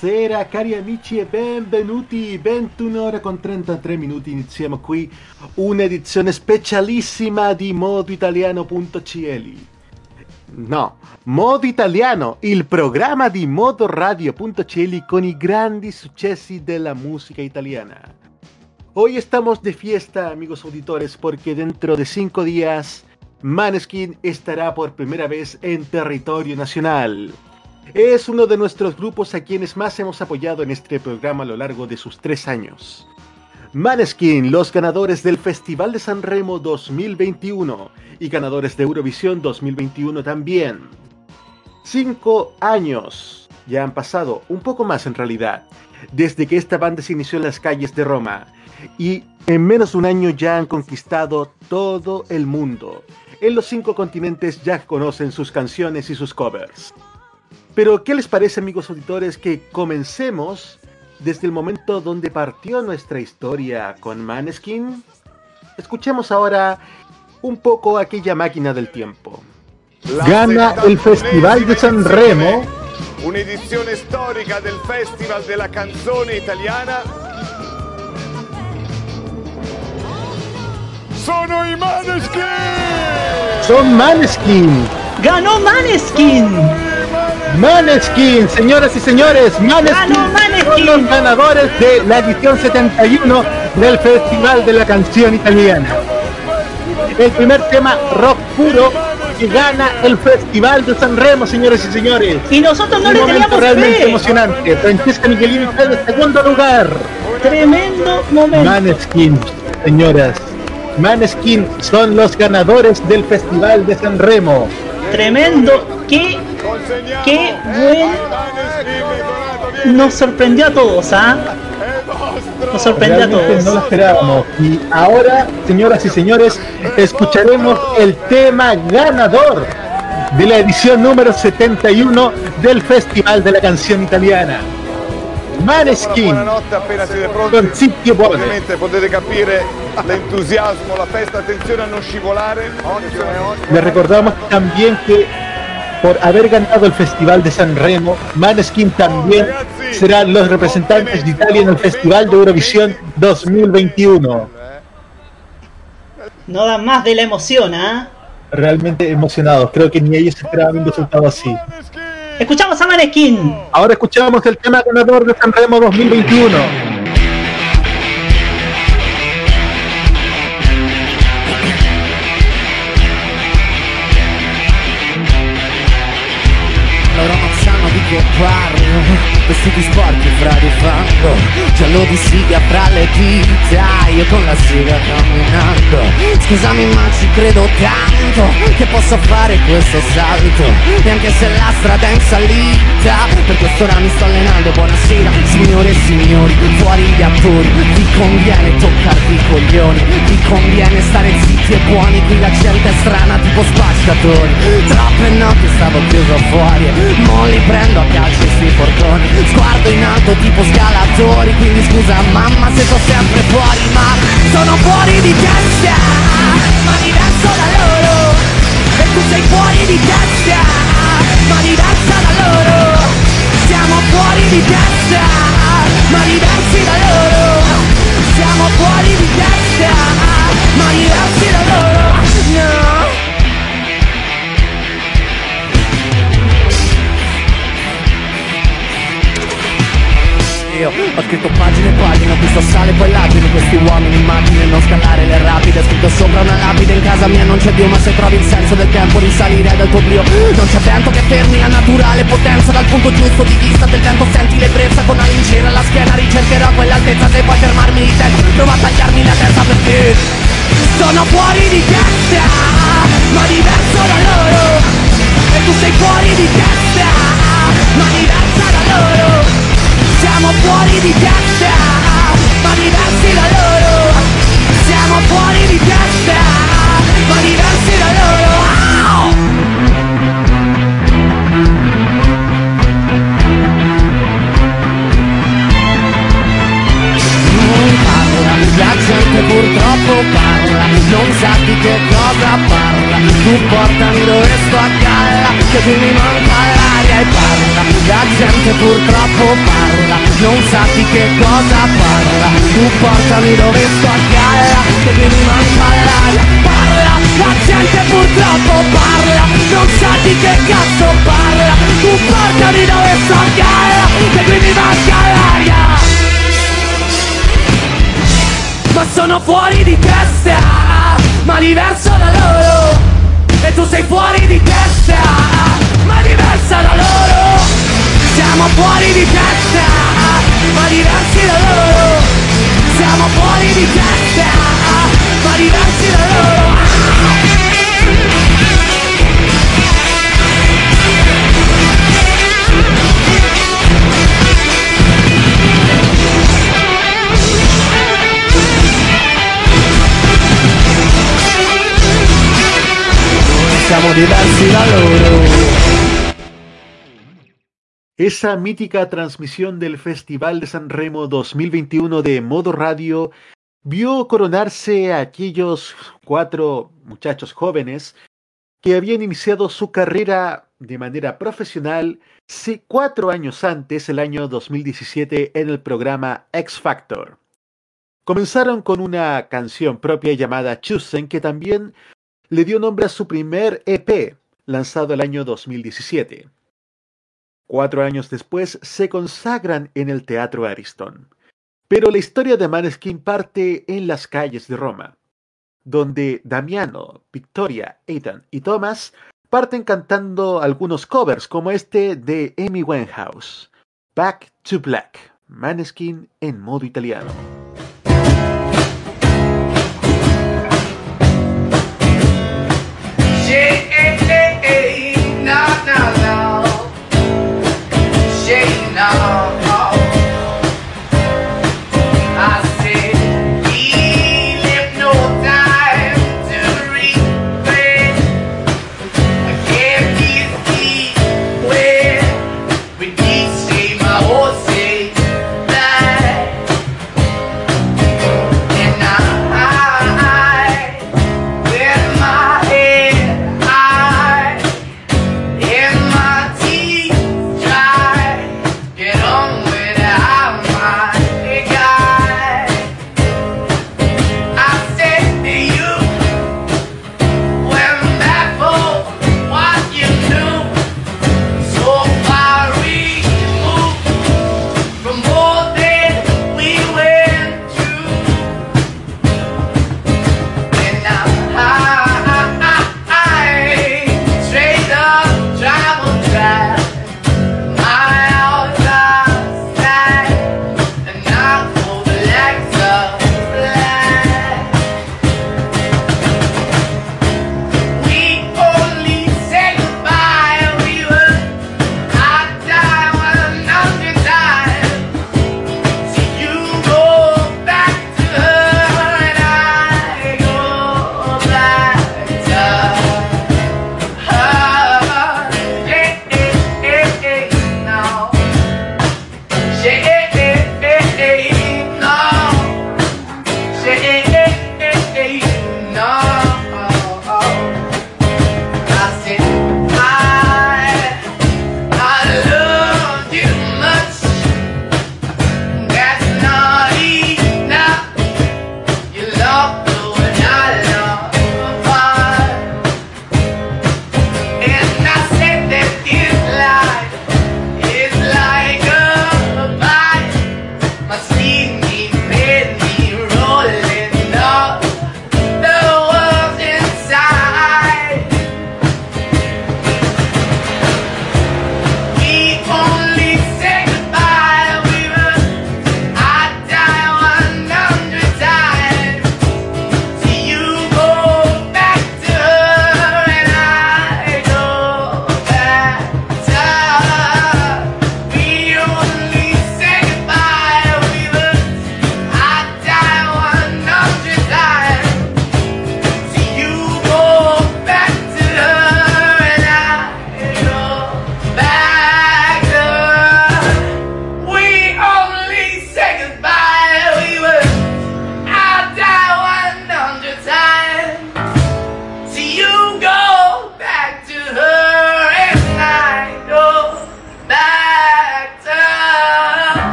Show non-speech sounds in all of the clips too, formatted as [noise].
Buonasera cari amici e benvenuti, 21 ore con 33 minuti, iniziamo qui un'edizione specialissima di modoitaliano.cl No, Modo Italiano, il programma di modoradio.cl con i grandi successi della musica italiana. Hoy estamos de fiesta, amigos auditores, porque dentro de cinco días Maneskin estará por primera vez en territorio nacional. Es uno de nuestros grupos a quienes más hemos apoyado en este programa a lo largo de sus tres años. Maneskin, los ganadores del Festival de San Remo 2021 y ganadores de Eurovisión 2021 también. Cinco años ya han pasado, un poco más en realidad, desde que esta banda se inició en las calles de Roma y en menos de un año ya han conquistado todo el mundo. En los cinco continentes ya conocen sus canciones y sus covers. Pero, ¿qué les parece, amigos auditores, que comencemos desde el momento donde partió nuestra historia con Maneskin? Escuchemos ahora un poco aquella máquina del tiempo. Gana el Festival de San Remo. Un'edizione storica del Festival della canzone italiana. Sono i Maneskin! Son Maneskin. ¡Ganó Maneskin! Maneskin, señoras y señores, Maneskin, son los ganadores de la edición 71 del Festival de la Canción Italiana. El primer tema rock puro que gana el Festival de San Remo, señores y señores. Y nosotros no Un le momento teníamos realmente fe. emocionante. Francesca Michelini está en segundo lugar. Tremendo momento. Maneskin, señoras. Maneskin son los ganadores del Festival de San Remo. Tremendo. Qué, qué buen. Nos sorprendió a todos, ¿ah? Nos sorprendió a Realmente no lo todos. esperábamos. Y ahora, señoras y señores, escucharemos el tema ganador de la edición número 71 del Festival de la Canción Italiana. Maneskin appena siete pronti. Ovviamente potete capire l'entusiasmo, la festa, attenzione a non scivolare. Le recordamos también que por haber ganado el Festival de San Remo, Maneskin también serán los representantes de Italia en el Festival de Eurovisión 2021. No dan más de la emoción, ¿ah? Realmente emocionados, creo que ni ellos esperaban un resultado así. Escuchamos a Maneskin. Ahora escuchamos el tema ganador de San Remo 2021. claro né? Vestiti sporchi fra di fango Giallo di siga fra le dita Io con la siga camminando. Scusami ma ci credo tanto Che posso fare questo salto E anche se la strada è in salita Per quest'ora mi sto allenando. Buonasera signore e signori Fuori gli attori Vi conviene toccarvi i coglioni Vi conviene stare zitti e buoni Qui la gente è strana tipo spacciatori. Troppe notti stavo chiuso fuori Mo li prendo a calci sui portoni Sguardo in alto tipo scalatori. Quindi scusa mamma se sto sempre fuori Ma sono fuori di testa. Ma diverso da loro. E tu sei fuori di testa. Ma diversa da loro. Siamo fuori di testa. Ma diversi da loro. Siamo fuori di testa. Ma diversi da loro. Ho scritto pagine e pagine, ho visto sale poi lacrime Questi uomini immagine, non scalare le rapide. Scritto sopra una lapide, in casa mia non c'è Dio Ma se trovi il senso del tempo risalire dal tuo brio Non c'è vento che fermi la naturale potenza Dal punto giusto di vista del vento senti l'ebbrezza Con la lincera alla schiena ricercherò quell'altezza Se puoi fermarmi di tempo, prova a tagliarmi la testa perché Sono fuori di testa, ma diverso da loro. E tu sei fuori di testa, ma diversa da loro Siamo fuori di testa, ma diversi da loro. Siamo fuori di testa, ma diversi da loro. Non parla, la gente purtroppo parla, non sa di che cosa parla, tu portami dove sto a galla, che qui mi manca e parla, la gente purtroppo parla, non sa di che cosa parla, tu portami dove sto a galla, che mi manca l'aria, parla, la gente purtroppo parla, non sa di che cazzo parla, tu portami dove sto a galla, che qui mi manca l'aria ma sono fuori di testa, ma diverso da loro, e tu sei fuori di testa, ma diversa da loro, siamo fuori di testa, ma diversi da loro, siamo fuori di testa, ma diversi da loro. Esa mítica transmisión del Festival de San Remo 2021 de Modo Radio vio coronarse a aquellos cuatro muchachos jóvenes que habían iniciado su carrera de manera profesional cuatro años antes, el año 2017, en el programa X Factor. Comenzaron con una canción propia llamada Chosen, que también le dio nombre a su primer EP, lanzado el año 2017. Cuatro años después se consagran en el Teatro Ariston. Pero la historia de Maneskin parte en las calles de Roma, donde Damiano, Victoria, Ethan y Thomas parten cantando algunos covers como este de Amy Winehouse, Back to Black, Maneskin en modo italiano.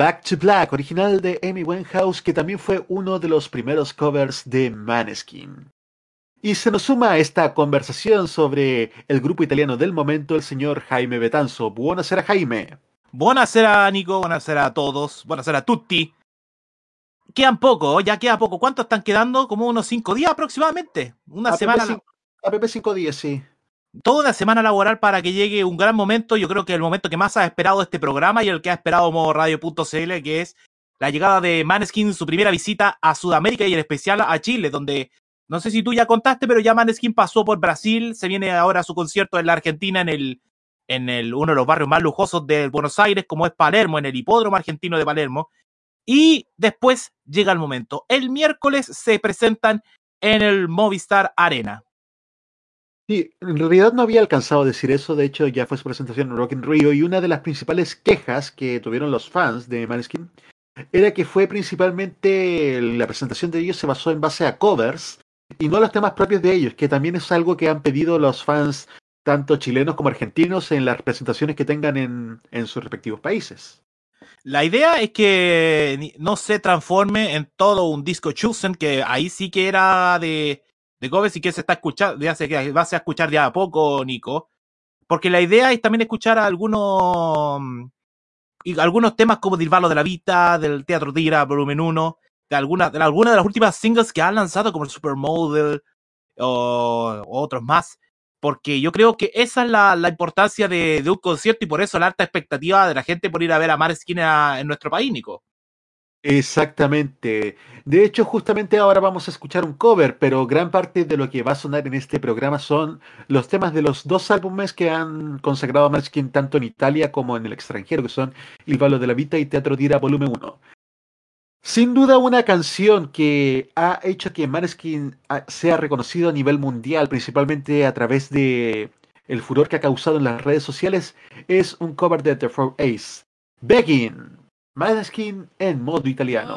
Back to Black, original de Amy Winehouse, que también fue uno de los primeros covers de Maneskin. Y se nos suma a esta conversación sobre el grupo italiano del momento el señor Jaime Betanzo. Buonasera Jaime. Buonasera, Nico. Buonasera a todos. Buonasera a tutti. Quedan poco, ya queda poco. ¿Cuántos están quedando? Como unos cinco días aproximadamente. Una semana. APP 510, sí. Toda una semana laboral para que llegue un gran momento. Yo creo que el momento que más ha esperado este programa y el que ha esperado Modo Radio.cl, que es la llegada de Maneskin, su primera visita a Sudamérica y en especial a Chile, donde no sé si tú ya contaste, pero ya Maneskin pasó por Brasil, se viene ahora su concierto en la Argentina en el en el, uno de los barrios más lujosos de Buenos Aires, como es Palermo, en el hipódromo argentino de Palermo. Y después llega el momento. El miércoles se presentan en el Movistar Arena. Sí, en realidad no había alcanzado a decir eso, de hecho ya fue su presentación en Rock in Rio y una de las principales quejas que tuvieron los fans de Maneskin era que fue principalmente la presentación de ellos se basó en base a covers y no a los temas propios de ellos, que también es algo que han pedido los fans tanto chilenos como argentinos en las presentaciones que tengan en, en sus respectivos países. La idea es que no se transforme en todo un disco chosen, que ahí sí que era de, de covers y que se está escuchando, ya se que va a escuchar de a poco, Nico. Porque la idea es también escuchar algunos mm, algunos temas como Dilvalo de la Vita, del Teatro Tira, volumen 1, de algunas de, alguna de las últimas singles que han lanzado, como el Supermodel o, otros más. Porque yo creo que esa es la, la importancia de, de un concierto y por eso la alta expectativa de la gente por ir a ver a Maneskin en nuestro país, Nico. Exactamente. De hecho, justamente ahora vamos a escuchar un cover, pero gran parte de lo que va a sonar en este programa son los temas de los dos álbumes que han consagrado a Maneskin tanto en Italia como en el extranjero, que son Il Ballo de la Vita y Teatro Dira Volumen 1. Sin duda una canción que ha hecho que Maneskin sea reconocido a nivel mundial, principalmente a través de el furor que ha causado en las redes sociales, es un cover de The Four Ace, Begging, Maneskin en modo italiano.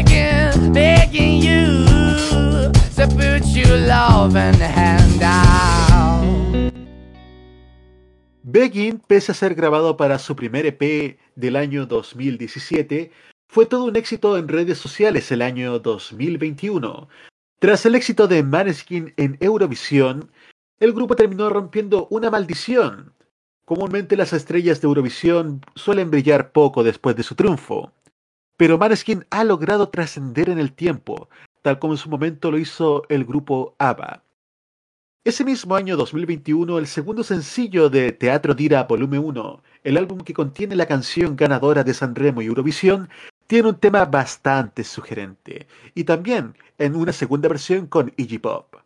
begging you pese a ser grabado para su primer EP del año 2017, fue todo un éxito en redes sociales el año 2021. Tras el éxito de Maneskin en Eurovisión, el grupo terminó rompiendo una maldición. Comúnmente las estrellas de Eurovisión suelen brillar poco después de su triunfo, pero Maneskin ha logrado trascender en el tiempo, tal como en su momento lo hizo el grupo ABBA. Ese mismo año 2021, el segundo sencillo de Teatro Dira Volumen 1, el álbum que contiene la canción ganadora de Sanremo y Eurovisión, tiene un tema bastante sugerente, y también en una segunda versión con Iggy Pop.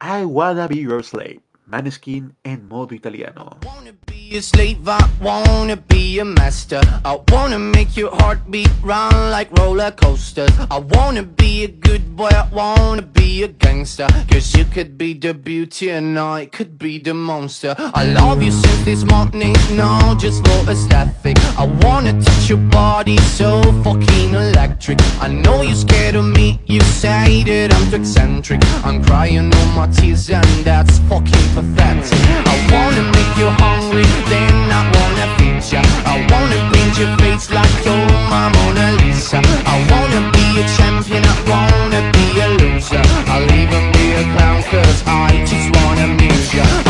I Wanna Be Your Slave, Maneskin en modo italiano. wanna be a slave, I wanna be a master. I wanna make your heartbeat run like roller coasters. I wanna be a good boy, I wanna be a gangster. Cause you could be the beauty and I could be the monster. I love you since this morning, no, just for aesthetic. I wanna touch your body so fucking electric. I know you're scared of me, you say that I'm too eccentric. I'm crying all my tears and that's fucking pathetic. I wanna make you hungry, then I wanna feed ya. I wanna paint your face like you're my Mona Lisa. I wanna be a champion, I wanna be a loser. I'll even be a clown cause I just wanna amuse ya.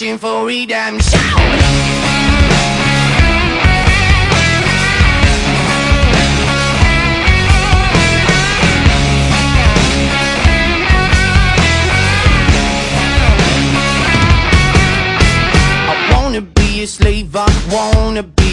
reaching for redemption.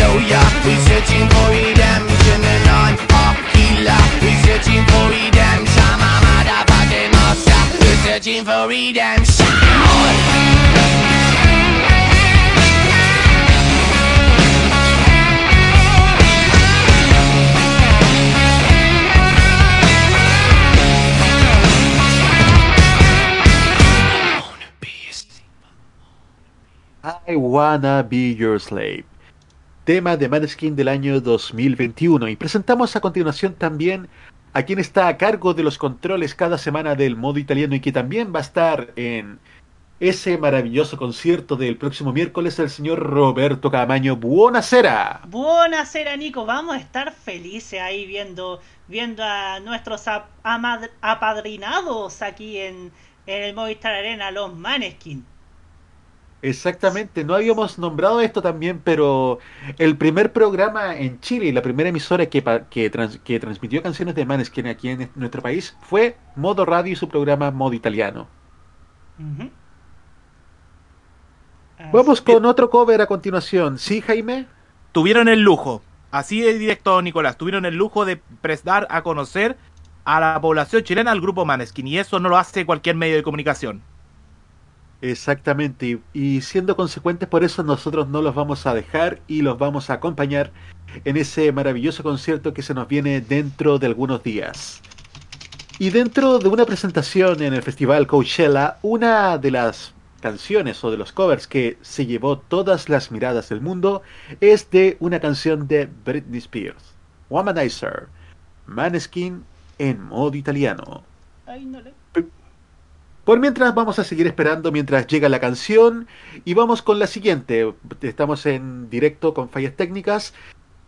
hallelujah. We're searching for redemption and I'm a healer. We're searching for redemption. My motherfucking monster We're searching for redemption. I wanna be your slave. tema de Maneskin del año 2021. Y presentamos a continuación también a quien está a cargo de los controles cada semana del modo italiano y que también va a estar en ese maravilloso concierto del próximo miércoles, el señor Roberto Camaño. Buonasera. Buonasera, Nico. Vamos a estar felices ahí viendo, viendo a nuestros apadrinados aquí en, en el Movistar Arena, los Maneskin. Exactamente, no habíamos nombrado esto también, pero el primer programa en Chile, la primera emisora que, que, que transmitió canciones de Maneskin aquí este, en nuestro país fue Modo Radio y su programa Modo Italiano. Vamos con otro cover a continuación, ¿sí, Jaime? Tuvieron el lujo, así de directo, Nicolás, tuvieron el lujo de prestar a conocer a la población chilena al grupo Maneskin, y eso no lo hace cualquier medio de comunicación. Exactamente, y, siendo consecuentes por eso nosotros no los vamos a dejar y los vamos a acompañar en ese maravilloso concierto que se nos viene dentro de algunos días. Y dentro de una presentación en el Festival Coachella, una de las canciones o de los covers que se llevó todas las miradas del mundo es de una canción de Britney Spears, Womanizer, Maneskin en modo italiano. Por mientras vamos a seguir esperando mientras llega la canción y vamos con la siguiente. Estamos en directo con fallas técnicas.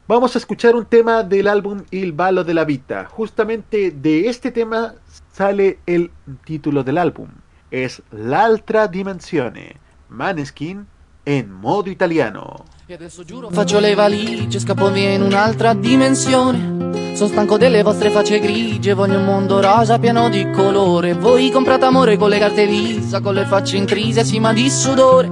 Vamos a escuchar un tema del álbum Il Ballo de la Vita. Justamente de este tema sale el título del álbum. Es L'altra dimensione, Maneskin en modo italiano. che adesso giuro Faccio le valigie, scappo via in un'altra dimensione. Sono stanco delle vostre facce grigie, voglio un mondo rosa pieno di colore. Voi comprate amore con le carte visa, con le facce intrise ma di sudore.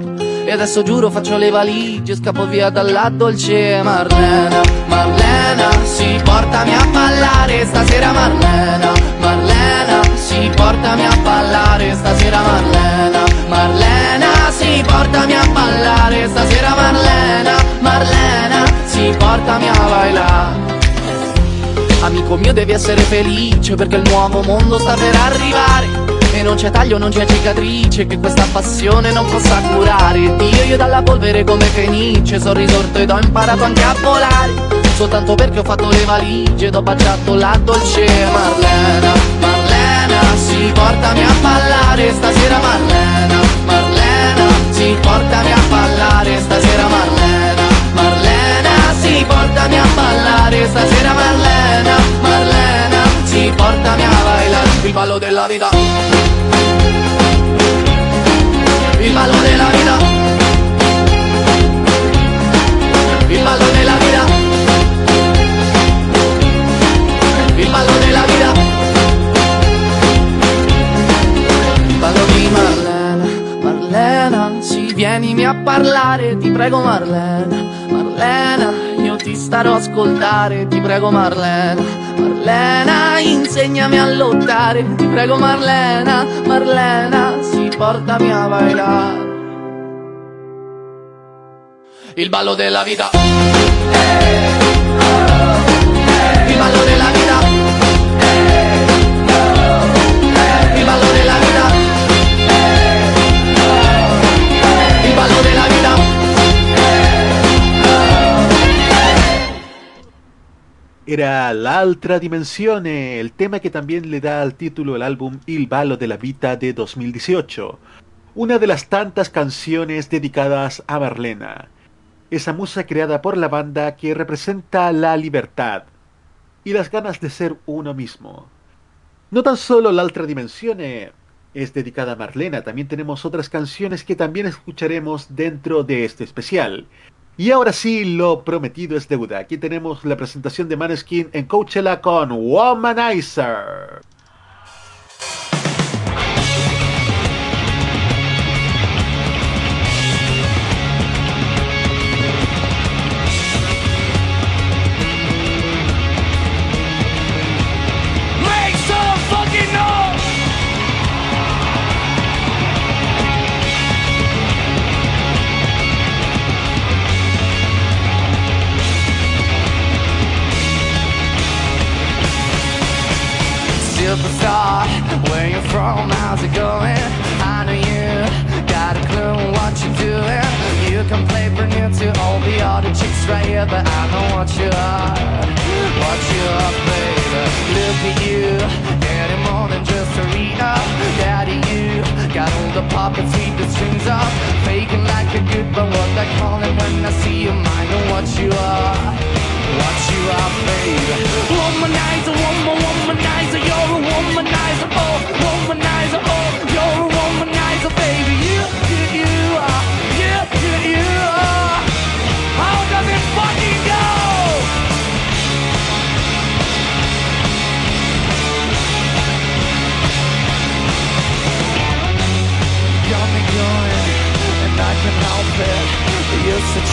E adesso giuro faccio le valigie, scappo via dalla dolce Marlena. Marlena, si portami a ballare stasera Marlena. Marlena, si portami a ballare stasera Marlena. Marlena, sì, portami a ballare stasera Marlena, Marlena, sì, portami a bailare Amico mio devi essere felice perché il nuovo mondo sta per arrivare. E non c'è taglio, non c'è cicatrice che questa passione non possa curare. Dio io dalla polvere come Fenice sono risorto ed ho imparato anche a volare. Soltanto perché ho fatto le valigie ed ho baciato la dolce Marlena, Marlena sì portami a ballare stasera Marlena, Marlena, sì portami a ballare stasera Marlena, Marlena, sì portami a ballare stasera Marlena, Marlena, sì portami a bailar il ballo della vita. prego Marlena, Marlena, io ti starò a ascoltare, ti prego Marlena, Marlena, insegnami a lottare, ti prego Marlena, Marlena, si sì, portami a bailare. Il ballo della vita. Eh, eh, eh, il ballo della vita. Era La Altra Dimensione, el tema que también le da al título el álbum Il Ballo della Vita de 2018, una de las tantas canciones dedicadas a Marlena, esa musa creada por la banda que representa la libertad y las ganas de ser uno mismo. No tan solo La Altra Dimensione es dedicada a Marlena, también tenemos otras canciones que también escucharemos dentro de este especial. Y ahora sí, lo prometido es deuda. Aquí tenemos la presentación de Maneskin en Coachella con Womanizer. Start? Where you from? How's it going? I know you got a clue what you're doing. You can play brand new to all the other chicks right here, but I know what you are. What you are, baby. Look at you, any more than just a reader. Daddy, you got all the puppets with the strings up, faking like a good, but what I call it when I see you, I know what you are. What you are, baby. Womanizer,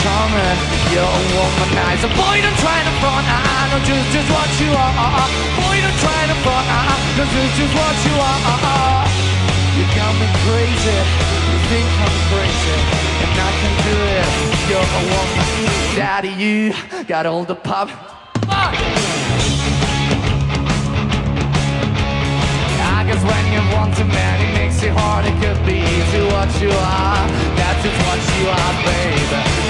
You're you're a womanizer. Boy, don't try to front, I know just, just what you are. Uh, uh. Boy, don't try to front, I know just, just what you are. Uh, you got me crazy, you think I'm crazy, and I can do it. You're a woman, daddy, you got all the pop. Fuck! I guess when you want too many makes it hard, it could be easy what you are. That's just what you are, baby.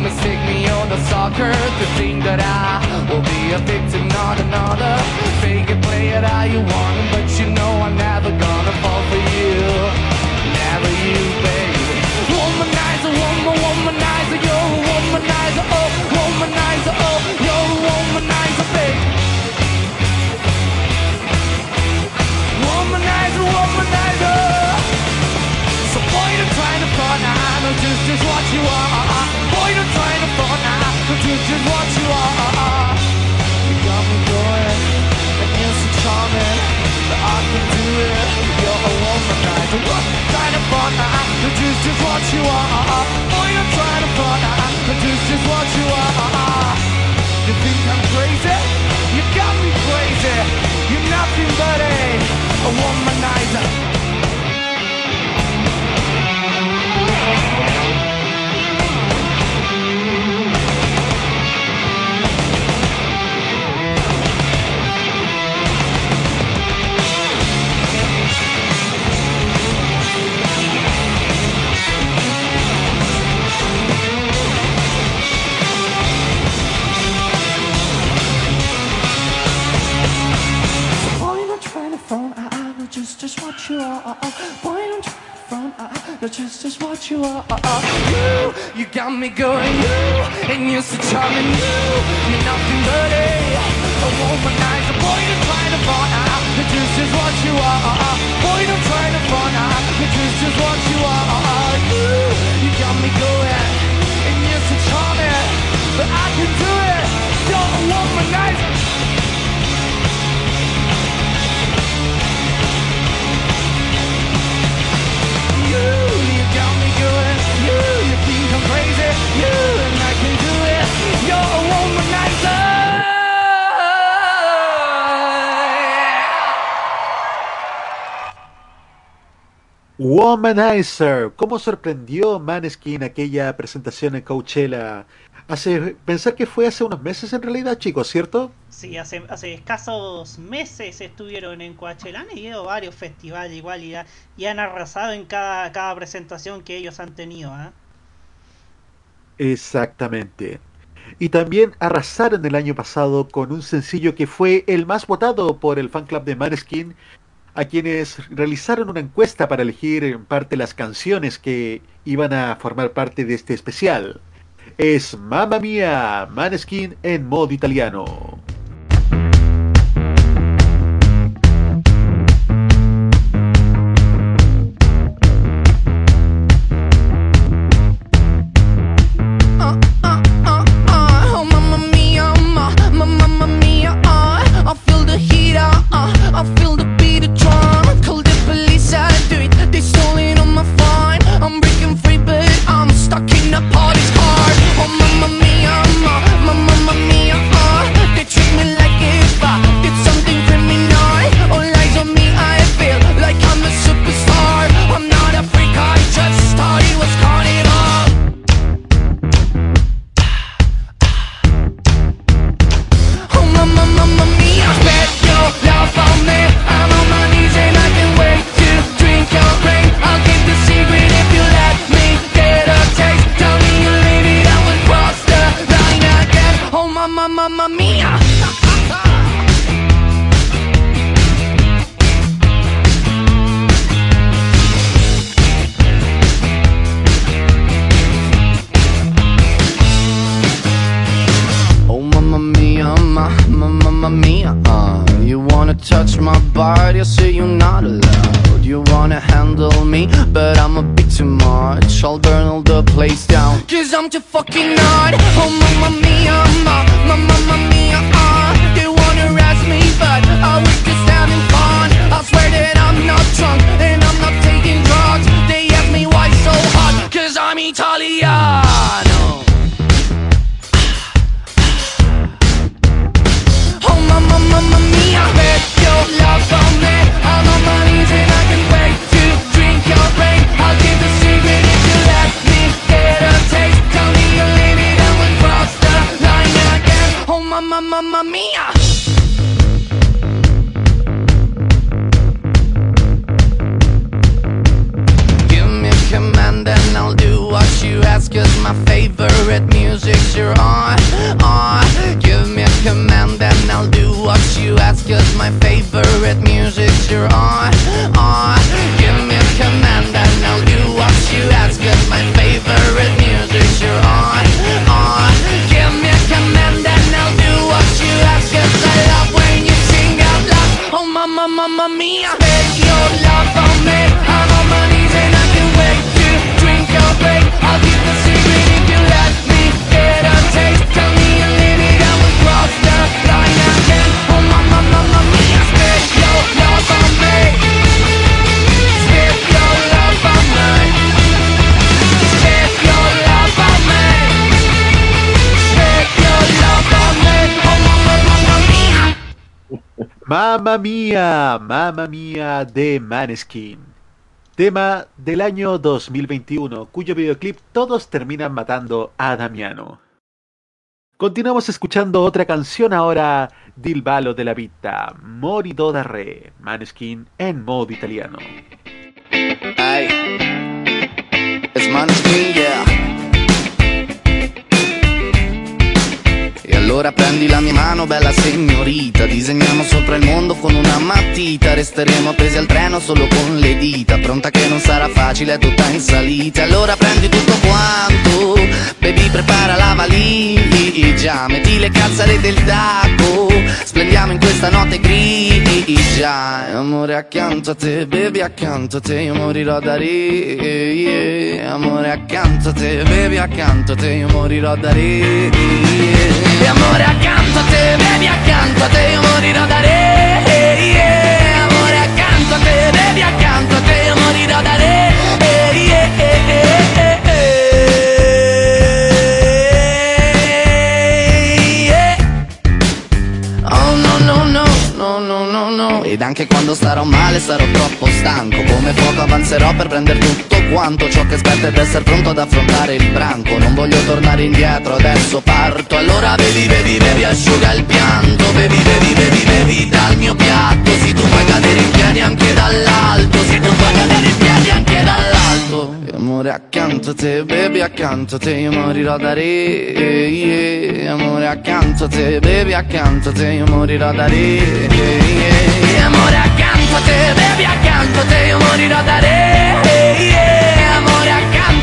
Mistake me on the soccer to think that I will be a victim, not another. Fake it, play it how you want but you know I'm never gonna fall for you. Never you, baby. Womanizer, woman, womanizer, you're a womanizer, oh, womanizer, oh, you're a womanizer, just what you are. You got me going, and you're so charming, I can do it. You're a just just what you are. Boy, don't try to just just what you are. You think I'm crazy? You got me crazy. You're nothing but a, a womanizer. Just, just what you are. Uh, uh, you, you got me going, you, and you're so charming, you, you're nothing but a, a womanizer. Boy, don't try to I, I just, just what you are. Uh, Womanizer, ¿cómo sorprendió Maneskin aquella presentación en Coachella? Hace pensar que fue hace unos meses en realidad, chicos, ¿cierto? Sí, hace, hace escasos meses estuvieron en Coachella, han ido a varios festivales igual y, y han arrasado en cada, cada presentación que ellos han tenido. ¿ah? Exactamente. Y también arrasaron el año pasado con un sencillo que fue el más votado por el fan club de Maneskin, a quienes realizaron una encuesta para elegir en parte las canciones que iban a formar parte de este especial. Es Mamma Mia, Maneskin en modo italiano. I'll burn all the place down. Cause I'm too fucking hard. Oh, mamma mia, ma, mamma mamma mia! Give me a command and I'll do what you ask Cause my favorite music's your on, on Give me a command and I'll do what you ask Cause my favorite music's your on, on Give me a command and I'll do what you ask Cause my favorite Mamma mía, mamma mía de Maneskin. Tema del año 2021, cuyo videoclip todos terminan matando a Damiano. Continuamos escuchando otra canción ahora, Dil Ballo de la Vita, Morido da Re, Maneskin en modo italiano. Yeah. E allora prendi la mia mano, bella signorita. Disegniamo sopra il mondo con una matita. Resteremo appesi al treno solo con le dita. Pronta che non sarà facile, è tutta in salita. Allora prendi tutto quanto. Baby prepara la valigia. Metti le calzare del taco Splendiamo in questa notte grigia. E Amore accanto a te, baby accanto a te Io morirò da re yeah. Amore accanto a te, baby accanto a te Io morirò da re yeah. E amore accanto a te, baby accanto a te Io morirò da re yeah. Amore accanto a te, baby accanto a te morirò da re yeah. No no Ed anche quando starò male sarò troppo stanco Come fuoco avanzerò per prendere tutto quanto Ciò che aspetta ed essere pronto ad affrontare il branco. Non voglio tornare indietro, adesso parto. Allora bevi, bevi, bevi, asciuga il pianto. Bevi, bevi, bevi, bevi dal mio piatto. Se tu puoi cadere in piedi anche dall'alto. Se tu puoi cadere in piedi anche dall'alto. E Amore accanto a te, baby accanto a te. Io morirò da re yeah. Amore accanto a te, baby accanto a te. Io morirò da re yeah. Amore accanto a te, baby accanto a te. Io morirò da re yeah.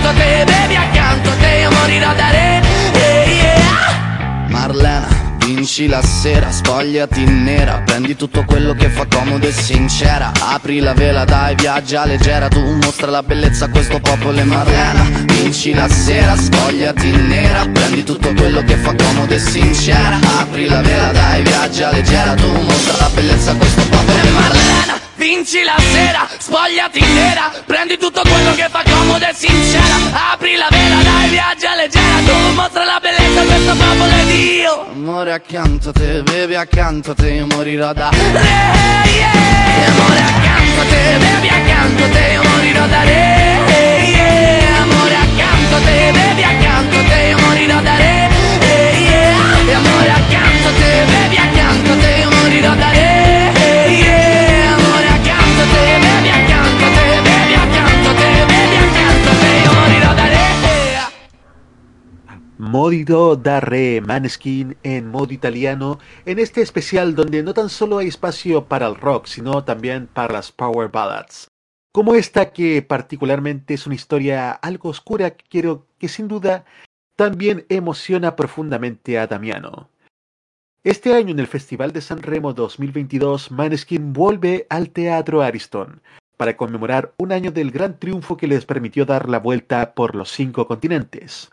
Accanto a te, baby accanto a te Io morirò da re. Yeah. Marlena Vinci la sera, spogliati nera Prendi tutto quello che fa comodo e sincera. Apri la vela, dai, viaggia leggera Tu mostra la bellezza a questo popolo e Marlena Vinci la sera, spogliati nera Prendi tutto quello che fa comodo e sincera. Apri la vela, dai, viaggia leggera Tu mostra la bellezza a questo popolo e Marlena Vinci la sera, spogliati nera Prendi tutto quello che fa comodo e sincera Apri la vela, dai, viaggia leggera Tu mostra la bellezza a questo popolo ed io Amore accanto a te, bevi accanto a te Io morirò da re, yeah. Amore accanto a te, bevi accanto a te Io morirò da re, yeah. Amore accanto a te, bevi accanto a te Io morirò da re, yeah. Amore accanto a te, bevi accanto a te Io morirò da re, Morido da Re Maneskin en modo italiano en este especial donde no tan solo hay espacio para el rock, sino también para las power ballads. Como esta que particularmente es una historia algo oscura que quiero que sin duda también emociona profundamente a Damiano. Este año en el Festival de San Remo 2022, Maneskin vuelve al Teatro Ariston para conmemorar un año del gran triunfo que les permitió dar la vuelta por los cinco continentes.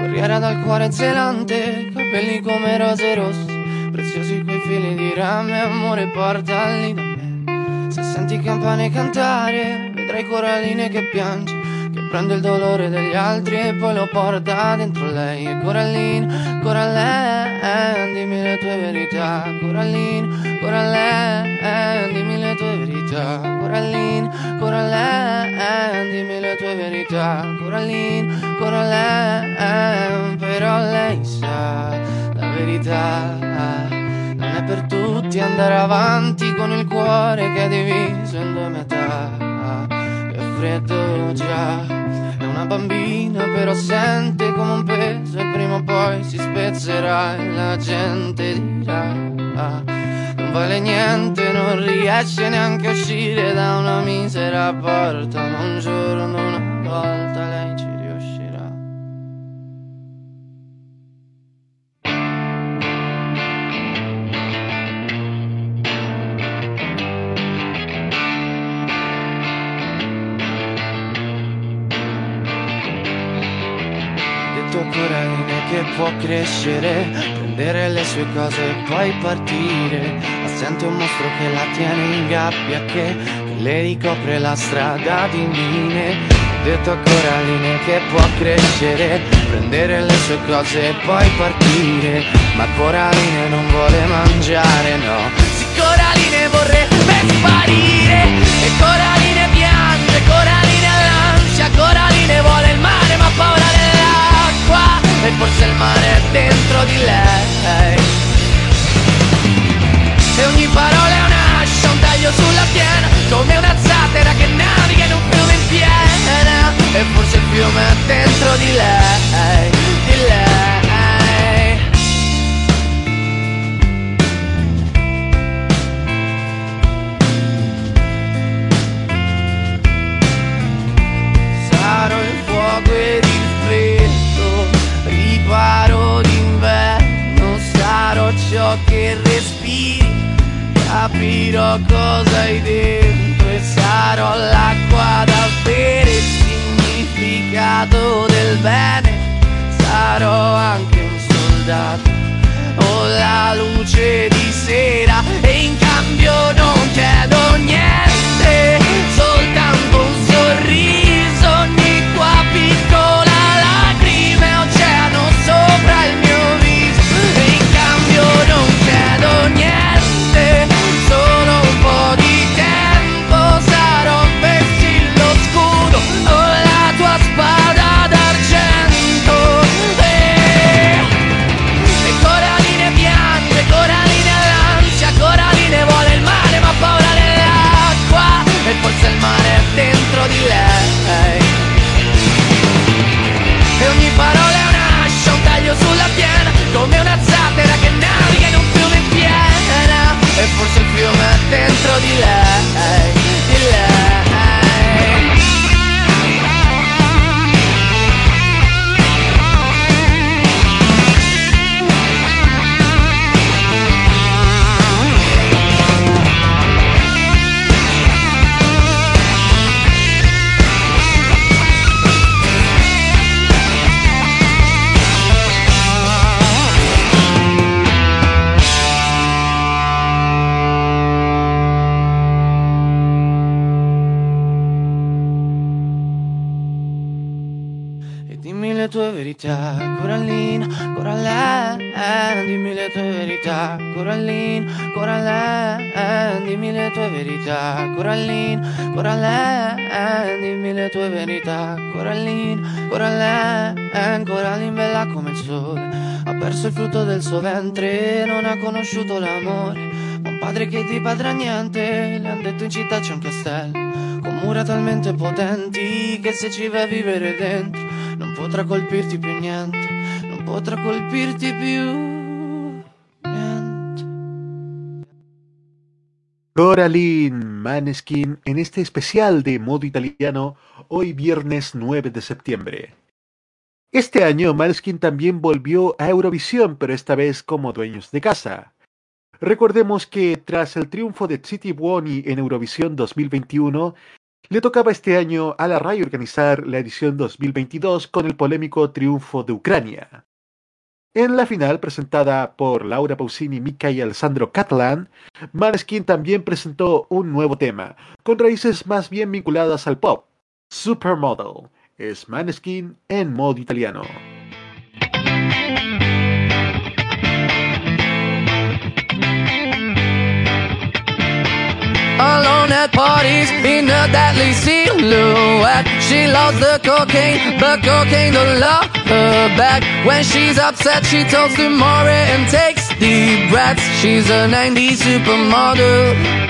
Corriera dal cuore zelante, capelli come rose rosse. Preziosi quei fili di rame, amore portali da me. Se senti campane cantare, vedrai Coraline che piange prende il dolore degli altri e poi lo porta dentro lei. E Coraline, Coraline, dimmi le tue verità. Coraline, Coraline, dimmi le tue verità. Coraline, Coraline, dimmi le tue verità. Coraline, Coraline, però lei sa la verità. Non è per tutti andare avanti con il cuore che è diviso in due metà freddo già. È una bambina però sente come un peso E prima o poi si spezzerà e la gente dirà ah, Non vale niente, non riesce neanche a uscire da una misera porta Ma un giorno, una volta lei ci detto Coraline che può crescere, prendere le sue cose e poi partire. Ma sente un mostro che la tiene in gabbia, che, che le ricopre la strada di mine. Detto Coraline che può crescere, prendere le sue cose e poi partire. Ma Coraline non vuole mangiare, no. Sì, Coraline vorrebbe sparire. E Coraline piange, Coraline ha l'ansia, Coraline vuole il mare ma paura E forse il mare è dentro di lei. E ogni parola è un'ascia, un taglio sulla schiena Come una zattera che naviga in un fiume in piena. E forse il fiume è dentro di lei, di lei. Sarò il fuoco ed capirò cosa hai dentro e sarò l'acqua da bere, il significato del bene, sarò anche un soldato. O la luce di sera e in cambio non chiedo niente, soltanto un sorriso, Coraline, Coraline, dimmi le tue verità, Coraline, Coraline, Coraline bella come il sole, ha perso il frutto del suo ventre, non ha conosciuto l'amore, ma un padre che di padre a niente, le han detto in città c'è un castello. Con mura talmente potenti che se ci vai a vivere dentro non potrà colpirti più niente, non potrà colpirti più Coraline Maneskin en este especial de modo italiano hoy viernes 9 de septiembre. Este año Maneskin también volvió a Eurovisión, pero esta vez como dueños de casa. Recordemos que tras el triunfo de City Buoni en Eurovisión 2021, le tocaba este año a la RAI organizar la edición 2022 con el polémico triunfo de Ucrania. En la final, presentada por Laura Pausini, Mika y Alessandro Catalan, Maneskin también presentó un nuevo tema, con raíces más bien vinculadas al pop. Supermodel es Maneskin en modo italiano. Alone at parties in a deadly silhouette. She loves the cocaine, but cocaine don't love her back. When she's upset, she talks to Maury and takes deep breaths. She's a 90s supermodel.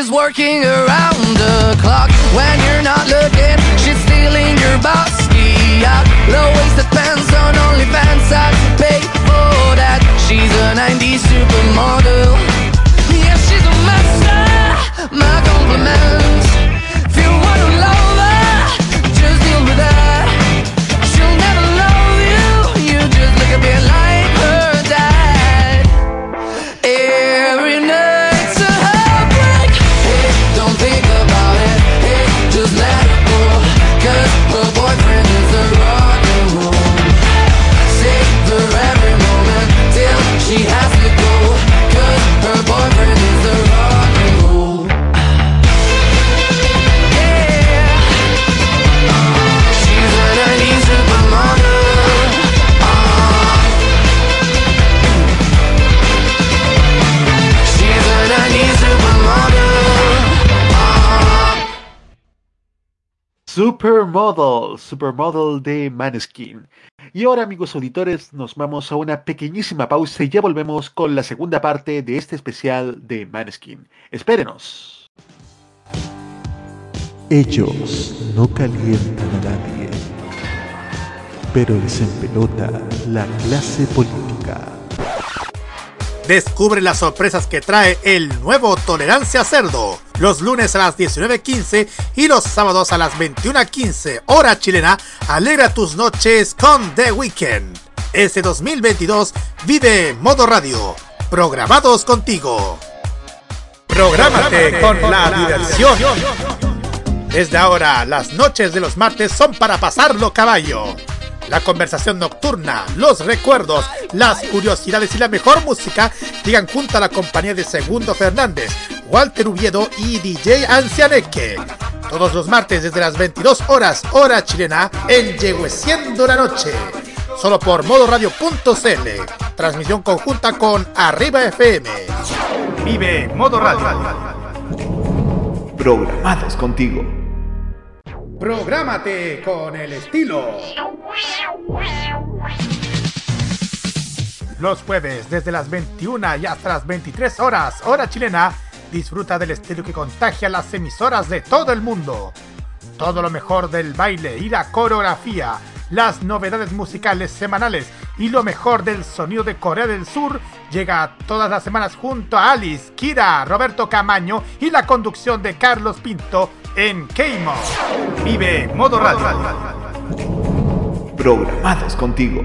She's working around the clock. When you're not looking, she's stealing your bossy out. Low waisted pants on OnlyFans. I pay for that. She's a 90s supermodel. Yeah, she's a master. My compliments. Supermodel, Supermodel de Maneskin. Y ahora, amigos auditores, nos vamos a una pequeñísima pausa y ya volvemos con la segunda parte de este especial de Maneskin. Espérenos. Ellos no calientan a nadie, pero les empelota la clase política. Descubre las sorpresas que trae el nuevo Tolerancia Cerdo. Los lunes a las 19.15 y los sábados a las 21.15 hora chilena. Alegra tus noches con The Weekend. Este 2022 vive Modo Radio. Programados contigo. Prográmate con la diversión. Desde ahora, las noches de los martes son para pasarlo caballo. La conversación nocturna, los recuerdos, las curiosidades y la mejor música llegan junto a la compañía de Segundo Fernández, Walter Uviedo y DJ Ancianeque. Todos los martes desde las 22 horas, hora chilena, en Yegueciendo la Noche. Solo por modoradio.cl. Transmisión conjunta con Arriba FM. Vive Modo Radio. Programados contigo. Prográmate con el estilo. Los jueves, desde las 21 y hasta las 23 horas, hora chilena, disfruta del estilo que contagia las emisoras de todo el mundo. Todo lo mejor del baile y la coreografía, las novedades musicales semanales y lo mejor del sonido de Corea del Sur llega todas las semanas junto a Alice, Kira, Roberto Camaño y la conducción de Carlos Pinto en Keimo. Vive Modo Radio. Programados contigo.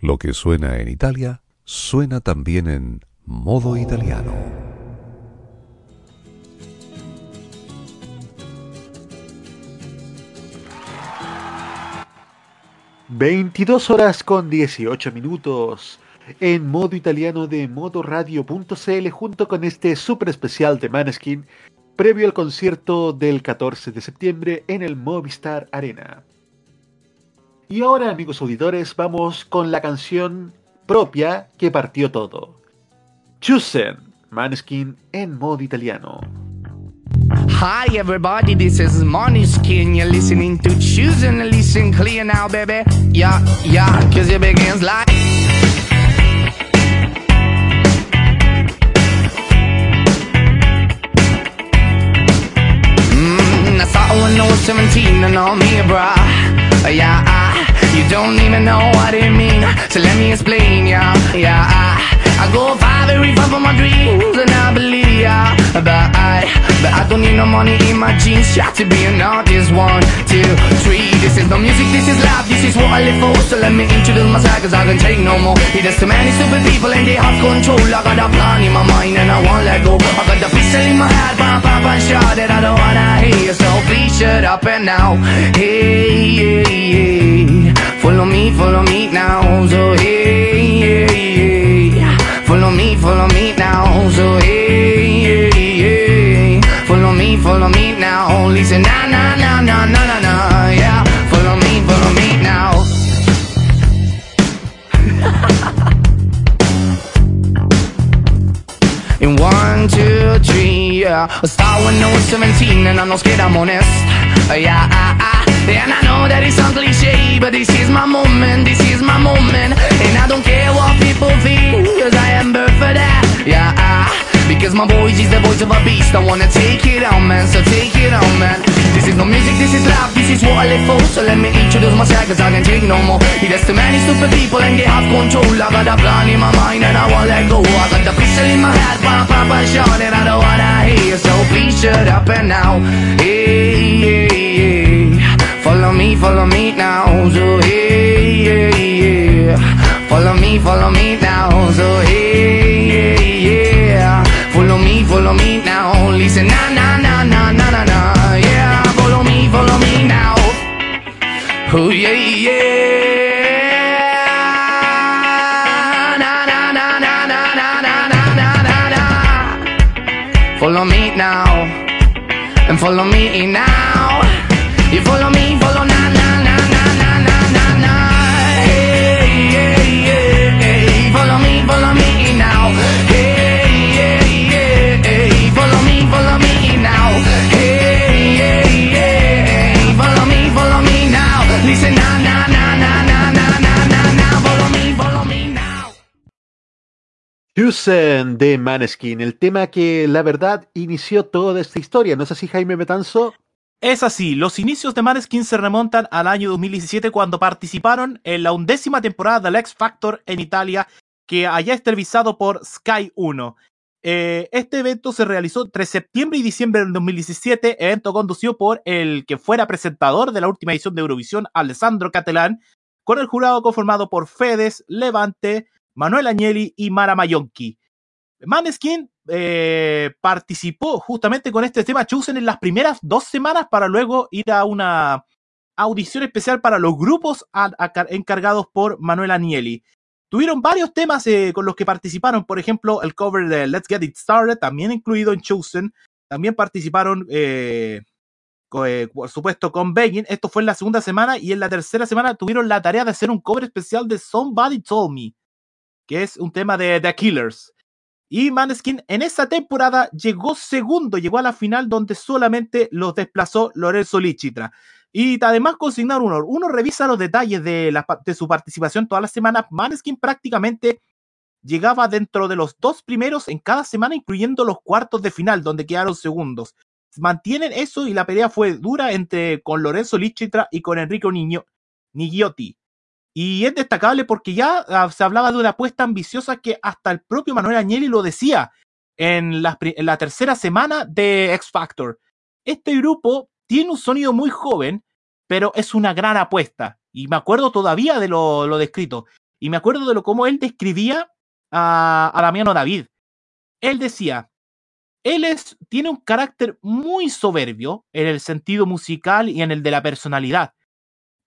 Lo que suena en Italia, suena también en modo italiano. 22 horas con 18 minutos en modo italiano de modoradio.cl junto con este super especial de Maneskin previo al concierto del 14 de septiembre en el Movistar Arena. Y ahora amigos auditores vamos con la canción propia que partió todo. Chosen, Maneskin en modo italiano. Hi everybody, this is Money Skin. You're listening to Choosing and listen clear now, baby. Yeah, yeah, cause it begins like. Mm, I saw when I was 17 and all me, bruh. Yeah, I, you don't even know what it mean. So let me explain, yeah, yeah. I, I go far, very far from my dreams, and I believe, yeah. But I, but I don't need no money in my jeans. Got to be an artist. One, two, three. This is no music, this is life, this is what I live for. So let me introduce myself, cause I can take no more. There's too many stupid people and they have control. I got a plan in my mind and I won't let go. I got the pistol in my head, pop, pop, and shot that I don't wanna hear. So please shut up and now. Hey. Follow me, follow me now. So hey, hey, hey. Follow me, follow me now. Listen, na na na na na na. Yeah. Follow me, follow me now. [laughs] In one, two, three, yeah. I start when I was 17 and I'm not scared, I'm honest. Uh, yeah, ah, ah. And I know that it sounds cliche, but this is my moment, this is my moment. And I don't care what people think, cause I am birth for that. Yeah, ah. Because my voice is the voice of a beast. I wanna take it on, man, so take it on, man. This is no music, this is life, this is what I live for. So let me introduce myself, cause I can't take no more. There's too many stupid people and they have control. I got a plan in my mind and I won't let go. I got the pistol in my head, pop, pop, and shot, and I don't wanna hear. So please shut up and now. Hey, hey, hey. Follow me, follow me now. So hey, hey, hey. Follow me, follow me now. So hey, Follow me now, and follow me now. You follow me, follow De Maneskin, el tema que la verdad inició toda esta historia. ¿No es así, Jaime Betanzo? Es así, los inicios de Maneskin se remontan al año 2017 cuando participaron en la undécima temporada del X Factor en Italia, que allá es televisado por Sky 1. Eh, este evento se realizó entre septiembre y diciembre del 2017, evento conducido por el que fuera presentador de la última edición de Eurovisión, Alessandro Catelán, con el jurado conformado por Fedes, Levante, Manuel Agnelli y Mara Mayonki. Maneskin eh, participó justamente con este tema Chosen en las primeras dos semanas para luego ir a una audición especial para los grupos encargados por Manuel Agnelli. Tuvieron varios temas eh, con los que participaron, por ejemplo, el cover de Let's Get It Started, también incluido en Chosen. También participaron, eh, co- eh, por supuesto, con Begging. Esto fue en la segunda semana y en la tercera semana tuvieron la tarea de hacer un cover especial de Somebody Told Me, que es un tema de The Killers. Y Maneskin en esa temporada llegó segundo, llegó a la final donde solamente los desplazó Lorenzo Lichitra. Y además consignar uno, uno revisa los detalles de, la, de su participación todas las semanas. Maneskin prácticamente llegaba dentro de los dos primeros en cada semana, incluyendo los cuartos de final, donde quedaron segundos. Mantienen eso y la pelea fue dura entre con Lorenzo Lichitra y con Enrico Niño, Nighiotti. Y es destacable porque ya ah, se hablaba de una apuesta ambiciosa que hasta el propio Manuel Agnelli lo decía en la, tercera semana de X Factor. Este grupo tiene un sonido muy joven, pero es una gran apuesta. Y me acuerdo todavía de lo, lo descrito. Y me acuerdo de lo cómo él describía a, a Damiano David. Él decía, él es, tiene un carácter muy soberbio en el sentido musical y en el de la personalidad,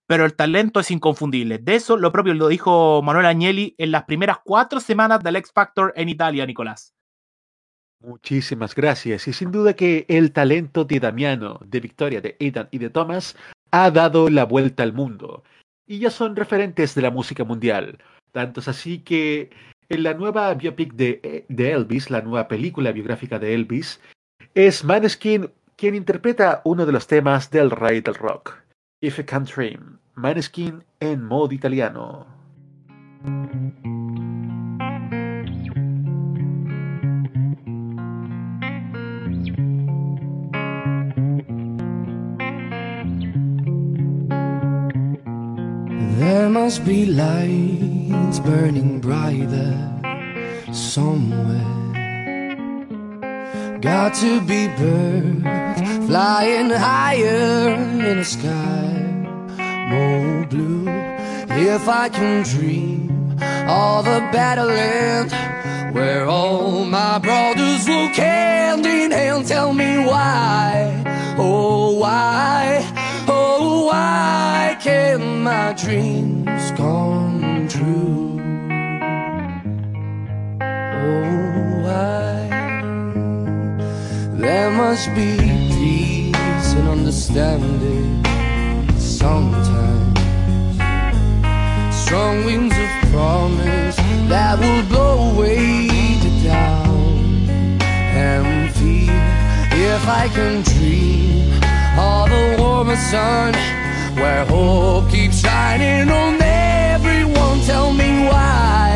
pero el talento es inconfundible. De eso lo propio lo dijo Manuel Agnelli en las primeras cuatro semanas del X Factor en Italia, Nicolás. Muchísimas gracias. Y sin duda que el talento de Damiano, de Victoria, de Aidan y de Thomas ha dado la vuelta al mundo. Y ya son referentes de la música mundial. Tanto es así que en la nueva biopic de, de Elvis, la nueva película biográfica de Elvis, es Maneskin quien interpreta uno de los temas del rey del rock, If I Can't Dream, Maneskin en modo italiano. There must be lights burning brighter somewhere. Got to be birds flying higher in a sky more blue. If I can dream of a better land where all my brothers walk hand in hand, tell me why, oh why, oh why can't my dreams come true? There must be peace and understanding sometimes. Strong winds of promise that will blow away the doubt and fear. If I can dream of a warmer sun where hope keeps shining on everyone, tell me why.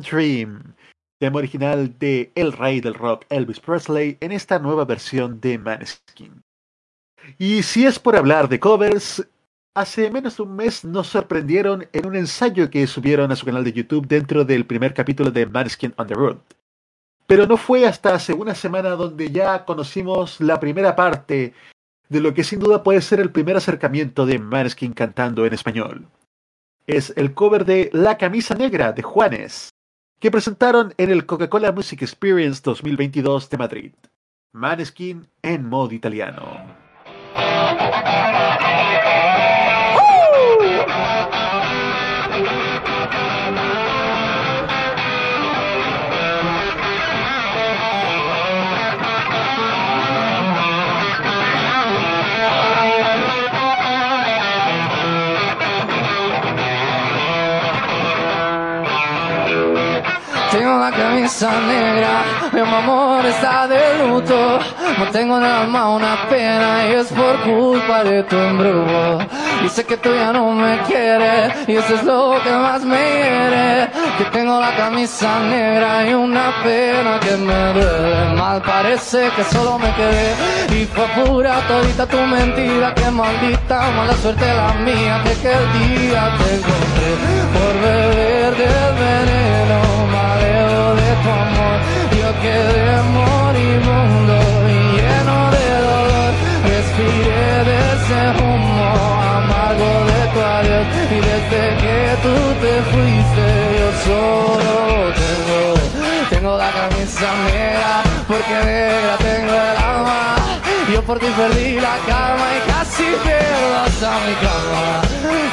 Dream, tema original de El Rey del Rock Elvis Presley en esta nueva versión de Maneskin. Y si es por hablar de covers, hace menos de un mes nos sorprendieron en un ensayo que subieron a su canal de YouTube dentro del primer capítulo de Maneskin on the Road. Pero no fue hasta hace una semana donde ya conocimos la primera parte de lo que sin duda puede ser el primer acercamiento de Maneskin cantando en español. Es el cover de La camisa negra de Juanes. Que presentaron en el Coca-Cola Music Experience 2022 de Madrid. Maneskin en modo italiano. Camisa negra, mi amor está de luto. No tengo en el alma una pena y es por culpa de tu embrujo. Sé que tú ya no me quieres y eso es lo que más me hiere. Que tengo la camisa negra y una pena que me duele. Mal parece que solo me quedé y fue pura todita tu mentira. Que maldita mala suerte la mía de que el día te encontré por beber del veneno tu amor. Yo quedé moribundo y lleno de dolor. Respiré de ese humo amargo de tu adiós. Y desde que tú te fuiste, yo solo tengo, tengo la camisa negra, porque negra. Yo por ti perdí la calma y casi pierdo hasta mi cama.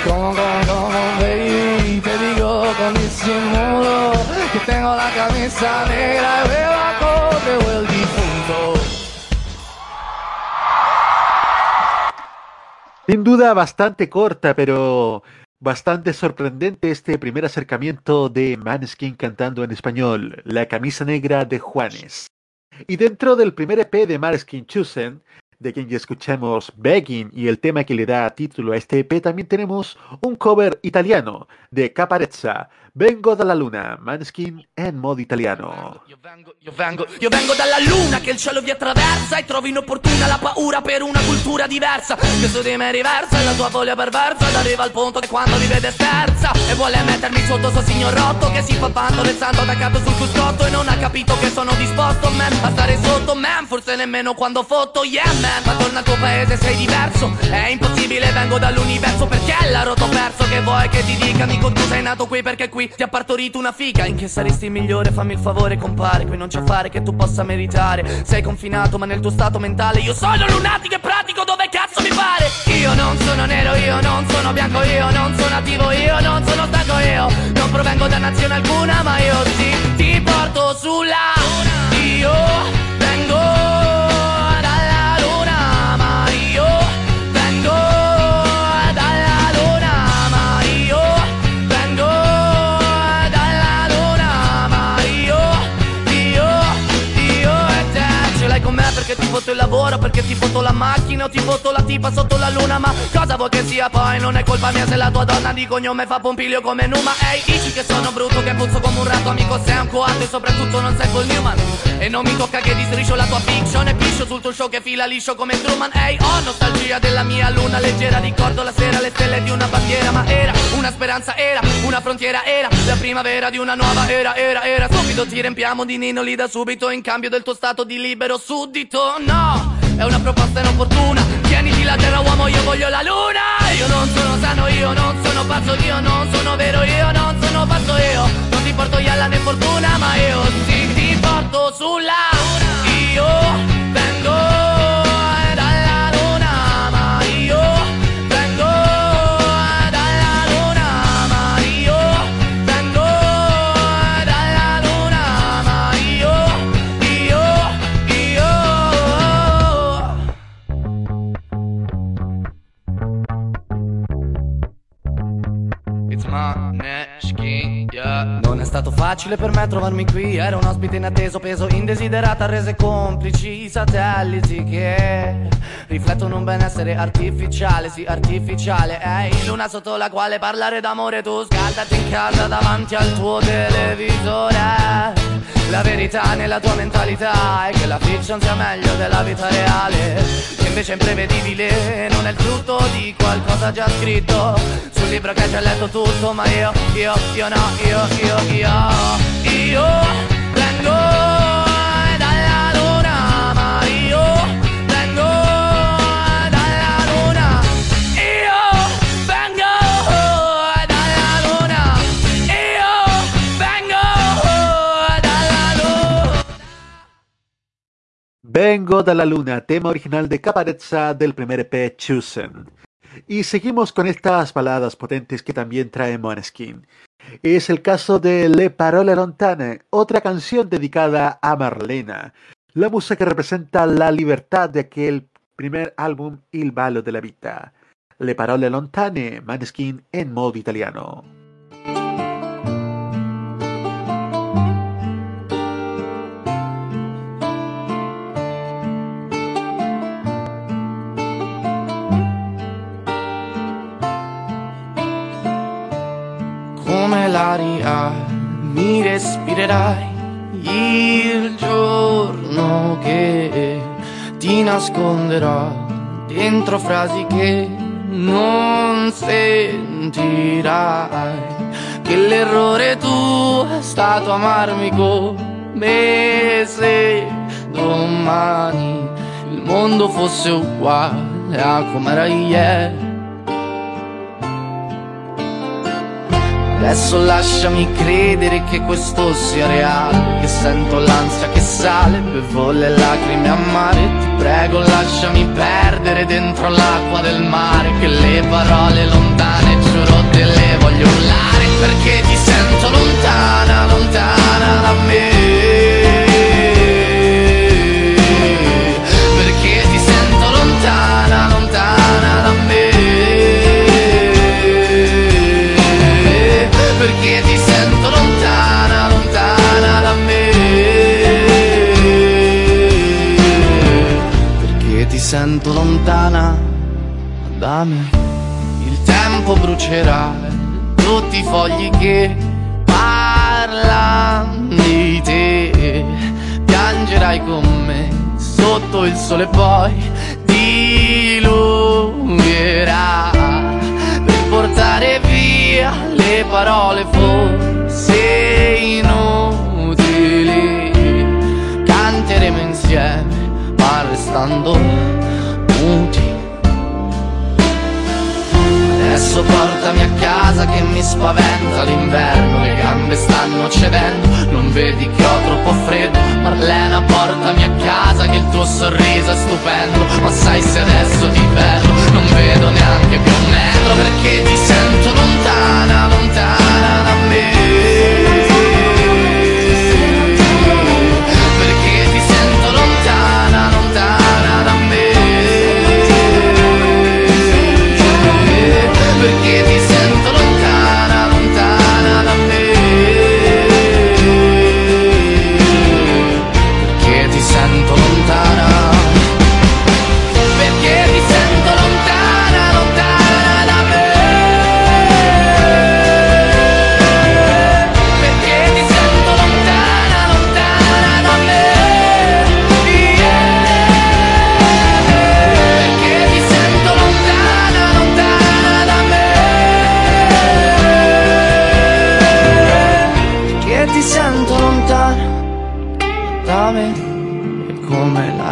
Como, como, como, baby, te digo con disimulo que tengo la camisa negra y veo a correr el difunto. Sin duda bastante corta, pero bastante sorprendente este primer acercamiento de Maneskin cantando en español, La camisa negra de Juanes. Y dentro del primer EP de Maneskin Chosen, de quien ya escuchamos Begging y el tema que le da título a este EP, también tenemos un cover italiano de Caparezza, Vengo dalla Luna, Maneskin en modo italiano. Io vengo, io vengo, io vengo dalla luna che il cielo vi attraversa e trovo inopportuna la paura per una cultura diversa che su di me riversa e la tua voglia perversa ed arriva al punto che quando vi vede sterza e vuole mettermi sotto suo signor rotto che si fa panto del santo attaccato sul cruscotto e non ha capito che sono disposto man a stare sotto man forse nemmeno quando fotto yeah man ma torna al tuo paese sei diverso è impossibile vengo dall'universo perché la roto perso che vuoi che ti dica amico tu sei nato qui perché qui ti ha partorito una figa. In che saresti il migliore fammi il favore compare. Qui non c'è affare che tu possa meritare. Sei confinato ma nel tuo stato mentale Io sono lunatico e pratico dove cazzo mi pare. Io non sono nero, io non sono bianco Io non sono attivo, io non sono stanco Io non provengo da nazione alcuna Ma io sì, ti porto sulla Io vengo foto il lavoro Perché ti foto la macchina o ti foto la tipa sotto la luna Ma cosa vuoi che sia poi? Non è colpa mia se la tua donna di cognome fa pompiglio come Numa. Ehi, dici che sono brutto, che puzzo come un ratto Amico sei un coatto e soprattutto non sei Paul Newman. E non mi tocca che distriscio la tua fiction E piscio sul tuo show che fila liscio come Truman. Ehi, ho nostalgia della mia luna leggera Ricordo la sera le stelle di una bandiera Ma era una speranza, era una frontiera Era la primavera di una nuova era, era, era. Subito ti riempiamo di ninoli da subito In cambio del tuo stato di libero suddito. No, è una proposta inopportuna. Tieniti la terra uomo, io voglio la luna. Io non sono sano, io non sono pazzo Io non sono vero, io non sono pazzo Io non ti porto ialla né fortuna Ma io sì ti porto sulla Io stato facile per me trovarmi qui. Ero un ospite inatteso, peso indesiderata Rese complici i satelliti che Riflettono un benessere artificiale, sì artificiale. Ehi, luna sotto la quale parlare d'amore Tu scaldati in casa davanti al tuo televisore la verità nella tua mentalità è che la fiction sia meglio della vita reale. Che invece è imprevedibile, non è il frutto di qualcosa già scritto. Sul libro che hai già letto tutto, ma io, io, io no, io, io, io Io Vengo de la Luna, tema original de Caparezza del primer EP Chosen. Y seguimos con estas baladas potentes que también trae Måneskin. Es el caso de Le Parole Lontane, otra canción dedicada a Marlena, la musa que representa la libertad de aquel primer álbum Il Ballo della Vita. Le Parole Lontane, Maneskin en modo italiano. Come l'aria mi respirerai il giorno che ti nasconderò dentro frasi che non sentirai che l'errore tu è stato amarmi come se domani il mondo fosse uguale a com'era ieri Adesso lasciami credere che questo sia reale Che sento l'ansia che sale, bevo le lacrime a mare. Ti prego lasciami perdere dentro l'acqua del mare Che le parole lontane giuro te le voglio urlare Perché ti sento lontana, lontana da me perché ti sento lontana, lontana da me. Perché ti sento lontana da me. Il tempo brucerà tutti i fogli che parlano di te. Piangerai con me sotto il sole poi dilungherà per portare via le parole forse inutili. Canteremo insieme, ma restando muti. Adesso portami a casa che mi spaventa l'inverno, le gambe stanno cedendo, non vedi che ho troppo freddo. Marlena, portami a casa che il tuo sorriso è stupendo, ma sai se adesso ti vedo, non vedo neanche più un metro perché ti sento lontana, lontana da me. give you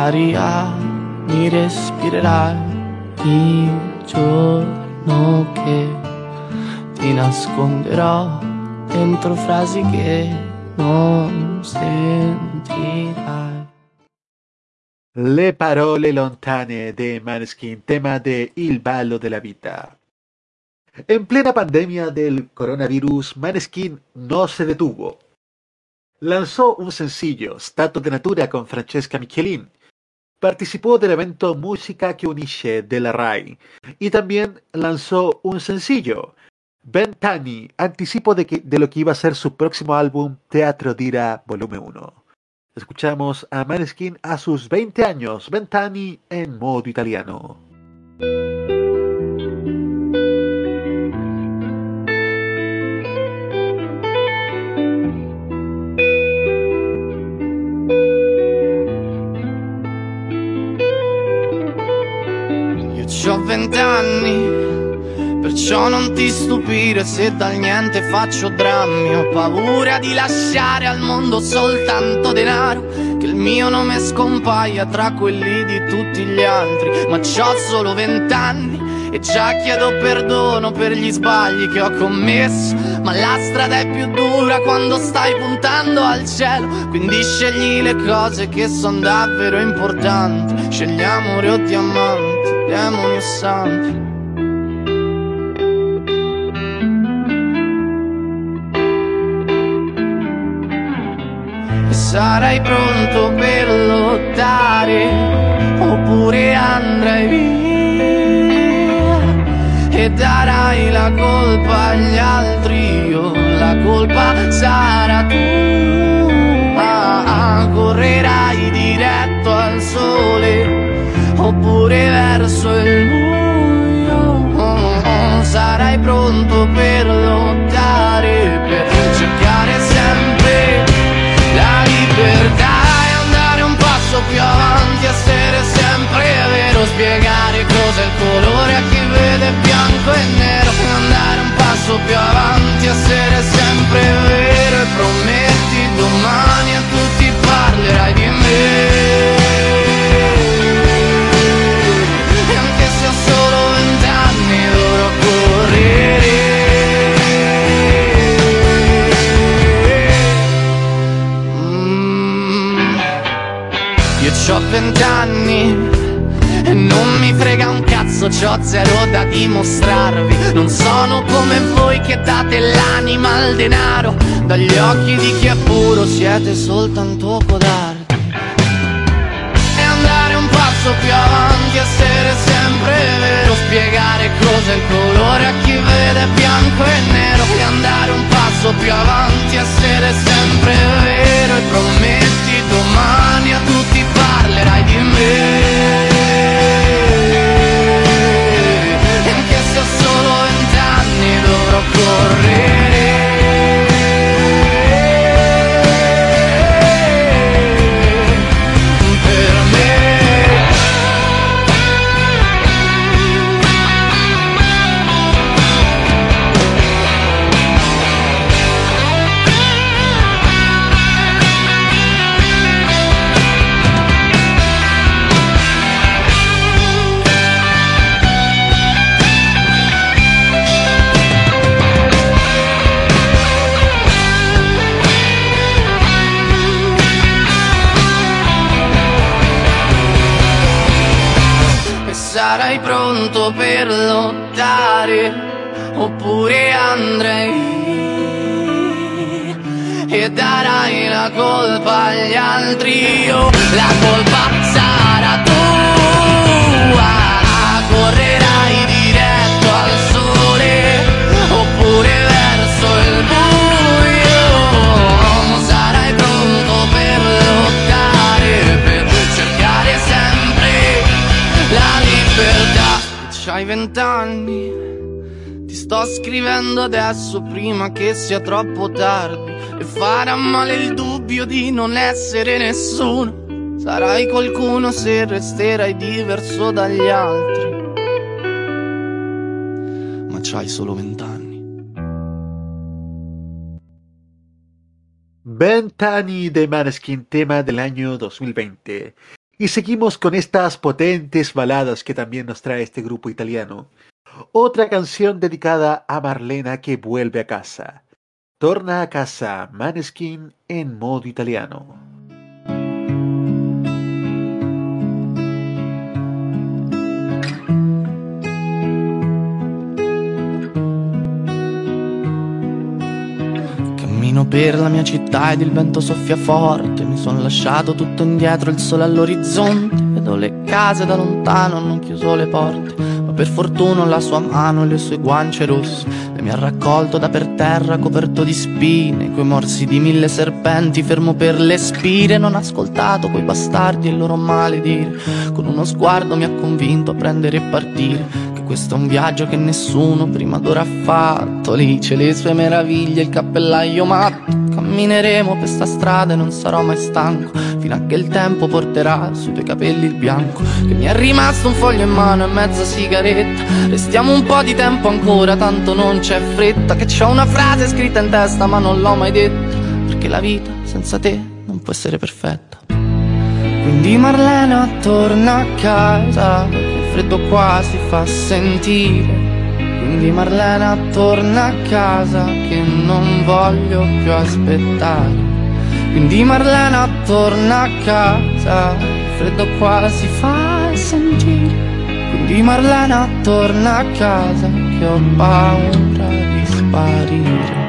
come l'aria mi respirerai il giorno che ti nasconderò dentro frasi che non sentirai. Le parole lontane de Maneskin, tema de Il ballo della vita. En plena pandemia del coronavirus, Maneskin no se detuvo. Lanzó un sencillo, Stato de Natura, con Francesca Michelin. Participó del evento Música que Unisce de la RAI. Y también lanzó un sencillo, Ventani, anticipo de, de lo que iba a ser su próximo álbum, Teatro Dira Volumen 1. Escuchamos a Maneskin a sus 20 años, Ventani en modo italiano. Vent'anni, perciò non ti stupire se dal niente faccio drammi. Ho paura di lasciare al mondo soltanto denaro, che il mio nome scompaia tra quelli di tutti gli altri. Ma c'ho solo vent'anni e già chiedo perdono per gli sbagli che ho commesso. Ma la strada è più dura quando stai puntando al cielo. Quindi scegli le cose che sono davvero importanti. Scegli amore o diamanti, demoni o santi. E sarai pronto per lottare oppure andrai via e darai la colpa agli altri io la colpa sarà tua correrai oppure verso il buio. Sarai pronto per lottare per cercare sempre la libertà è andare un passo più avanti, essere sempre vero, spiegare cos'è il colore a chi vede bianco e nero, e andare un passo più avanti, essere sempre vero e prometti domani a Io ho vent'anni e non mi frega un cazzo, c'ho zero da dimostrarvi. Non sono come voi che date l'anima al denaro. Dagli occhi di chi è puro siete soltanto codardi. E andare un passo più avanti, essere sempre vero, spiegare cos'è il colore a chi vede bianco e nero. E andare un passo più avanti, essere sempre vero e prometti domani parlerai scrivendo adesso prima che sia troppo tardi E farà male il dubbio di non essere nessuno Sarai qualcuno se resterai diverso dagli altri Ma c'hai solo vent'anni Ventani de Maneskin, tema del año 2020. Y seguimos con estas potentes baladas que también nos trae este grupo italiano. Otra canción dedicada a Marlena que vuelve a casa. Torna a casa Maneskin en modo italiano. Per la mia città ed il vento soffia forte Mi sono lasciato tutto indietro, il sole all'orizzonte Vedo le case da lontano, hanno chiuso le porte per fortuna la sua mano e le sue guance rosse E mi ha raccolto da per terra coperto di spine Coi morsi di mille serpenti fermo per le spire Non ho ascoltato quei bastardi e il loro maledire Con uno sguardo mi ha convinto a prendere e partire questo è un viaggio che nessuno prima d'ora ha fatto. Lì c'è le sue meraviglie, il cappellaio matto Cammineremo per sta strada e non sarò mai stanco Fino a che il tempo porterà sui tuoi capelli il bianco Che mi è rimasto un foglio in mano e mezza sigaretta Restiamo un po' di tempo ancora, tanto non c'è fretta Che c'ho una frase scritta in testa ma non l'ho mai detta Perché la vita senza te non può essere perfetta Quindi Marlena torna a casa freddo qua si fa sentire. Quindi Marlena torna a casa che non voglio più aspettare. Quindi Marlena torna a casa, il freddo qua si fa sentire. Quindi Marlena torna a casa che ho paura di sparire.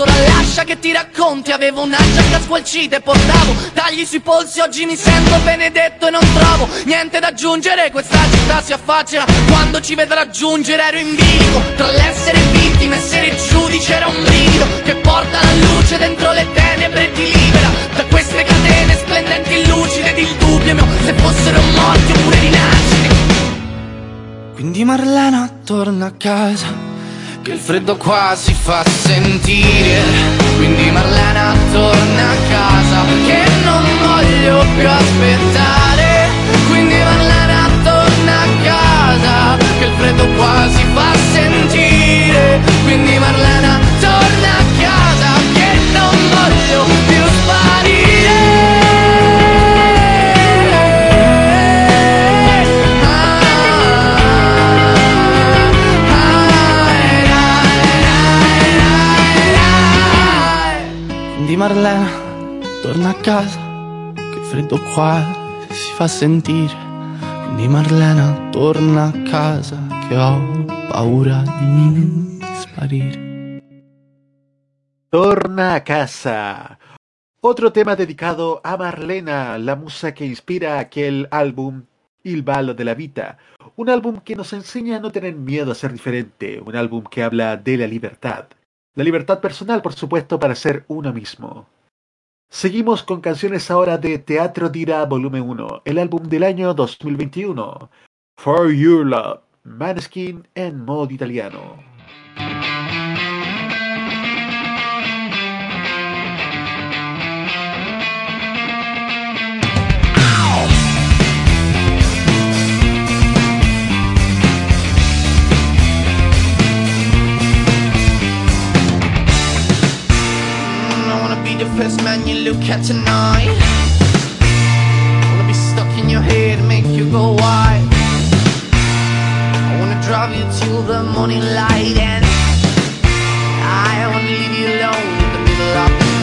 solo lascia che ti racconti. Avevo una giacca squalcita e portavo Tagli sui polsi. Oggi mi sento benedetto e non trovo Niente da aggiungere. Questa città si affaccia Quando ci vedrà giungere. Ero in bilico Tra l'essere vittima e essere giudice. Era un brivido Che porta la luce dentro le tenebre E ti libera. Da queste catene Splendenti lucide ed il dubbio mio Se fossero morti oppure rinascite. Quindi Marlena torna a casa Che il freddo qua si fa sentire Quindi Marlena torna a casa Che non voglio più aspettare. Quindi Marlena torna a casa Che il freddo qua si fa sentire. Quindi Marlena Marlena torna a casa Che freddo qua si fa sentire Quindi Marlena torna a casa Che ho paura di sparire Torna a casa. Otro tema dedicado a Marlena, la musa que inspira aquel álbum Il ballo de la vita. Un álbum que nos enseña a no tener miedo a ser diferente, un álbum que habla de la libertad. La libertad personal, por supuesto, para ser uno mismo. Seguimos con canciones ahora de Teatro Dira Volumen 1, el álbum del año 2021. For Your Love, Maneskin en modo italiano. The first man you look at tonight. Wanna be stuck in your head and make you go wild. I wanna drive you till the morning light and I wanna leave you alone in the middle of the night.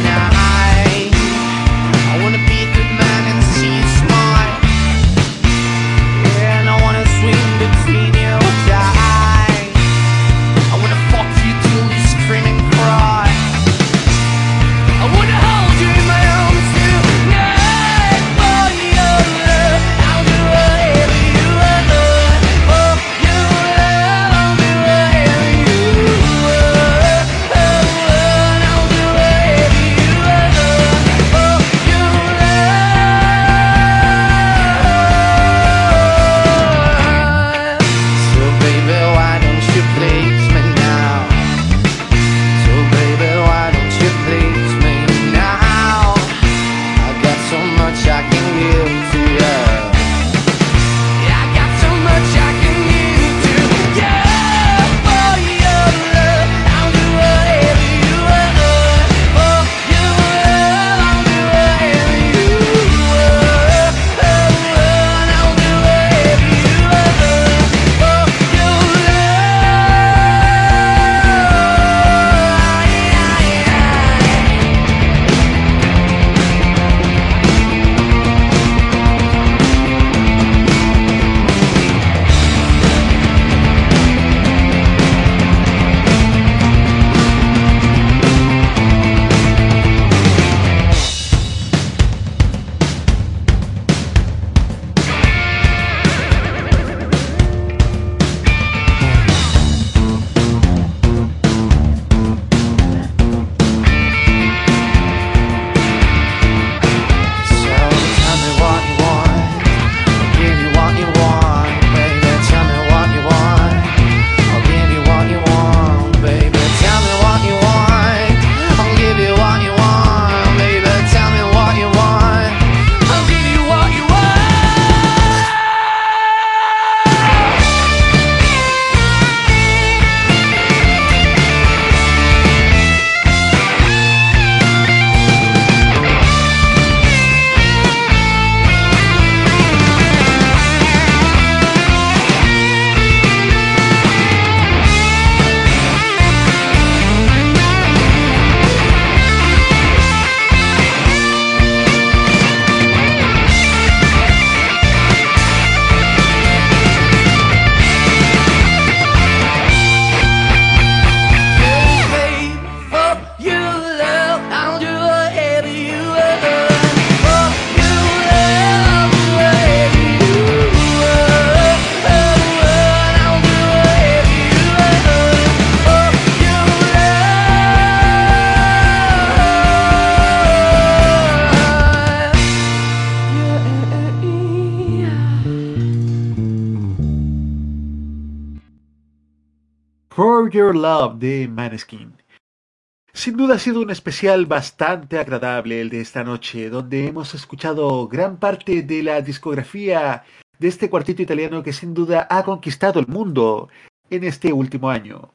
Sin duda ha sido un especial bastante agradable el de esta noche, donde hemos escuchado gran parte de la discografía de este cuartito italiano que sin duda ha conquistado el mundo en este último año.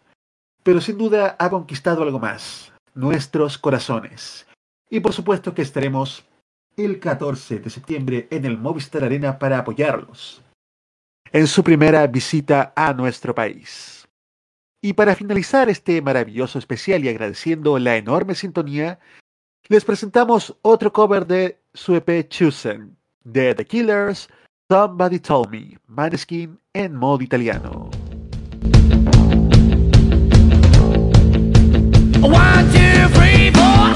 Pero sin duda ha conquistado algo más, nuestros corazones. Y por supuesto que estaremos el 14 de septiembre en el Movistar Arena para apoyarlos en su primera visita a nuestro país. Y para finalizar este maravilloso especial y agradeciendo la enorme sintonía, les presentamos otro cover de su EP Chosen, de The Killers, Somebody Told Me, Maneskin en modo italiano. One, two, three, four.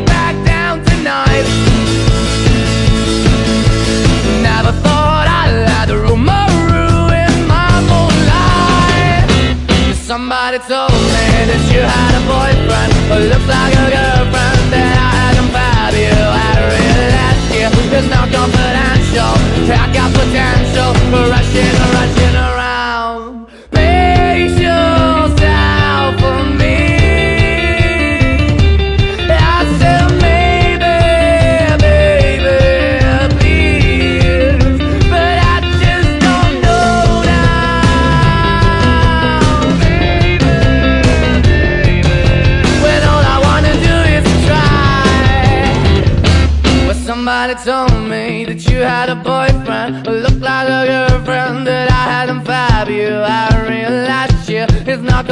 Back down tonight. Never thought I'd let rumor ruin my moonlight. Somebody told me that you had a boyfriend who looks like a girlfriend that I had fab you. I really realized you. It's not confidential. I got potential for rushing, rushing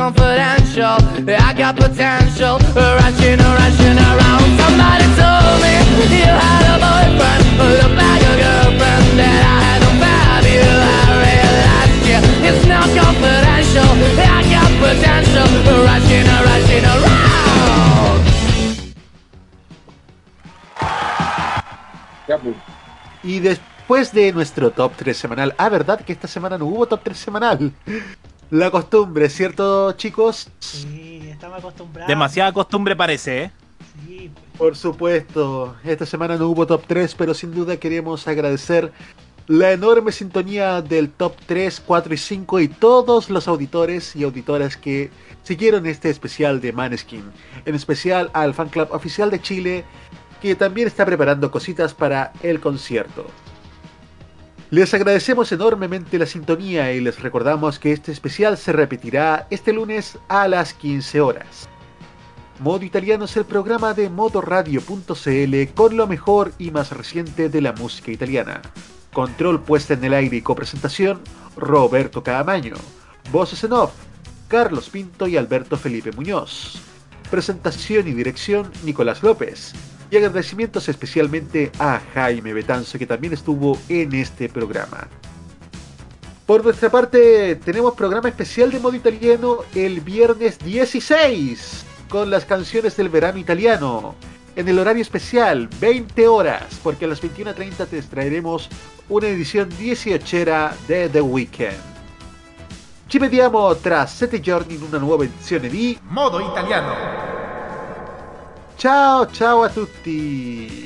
confidential. I got potential, rushing, rushing around. Somebody told me you had a boyfriend looked like a girlfriend that I hadn't fab you. I realized it's not confidential. I got potential, rushing, rushing around. Y después de nuestro top 3 semanal, ah, ¿verdad que esta semana no hubo top 3 semanal? La costumbre, ¿cierto, chicos? Sí, estamos acostumbrados. Demasiada costumbre parece, ¿eh? Sí, pues. Por supuesto, esta semana no hubo top 3, pero sin duda queremos agradecer la enorme sintonía del top 3, 4 y 5 y todos los auditores y auditoras que siguieron este especial de Maneskin. En especial al fan club oficial de Chile, que también está preparando cositas para el concierto. Les agradecemos enormemente la sintonía y les recordamos que este especial se repetirá este lunes a las 15 horas. Modo Italiano es el programa de modoradio.cl con lo mejor y más reciente de la música italiana. Control puesta en el aire y copresentación, Roberto Caamaño. Voces en off, Carlos Pinto y Alberto Felipe Muñoz. Presentación y dirección, Nicolás López. Y agradecimientos especialmente a Jaime Betanzo que también estuvo en este programa. Por nuestra parte, tenemos programa especial de modo italiano el viernes 16 con las canciones del verano italiano. En el horario especial, 20 horas, porque a las 21.30 te traeremos una edición 18 de The Weeknd. Ci vediamo tra 7 giorni in una nuova edizione di Modo italiano. Ciao ciao a tutti!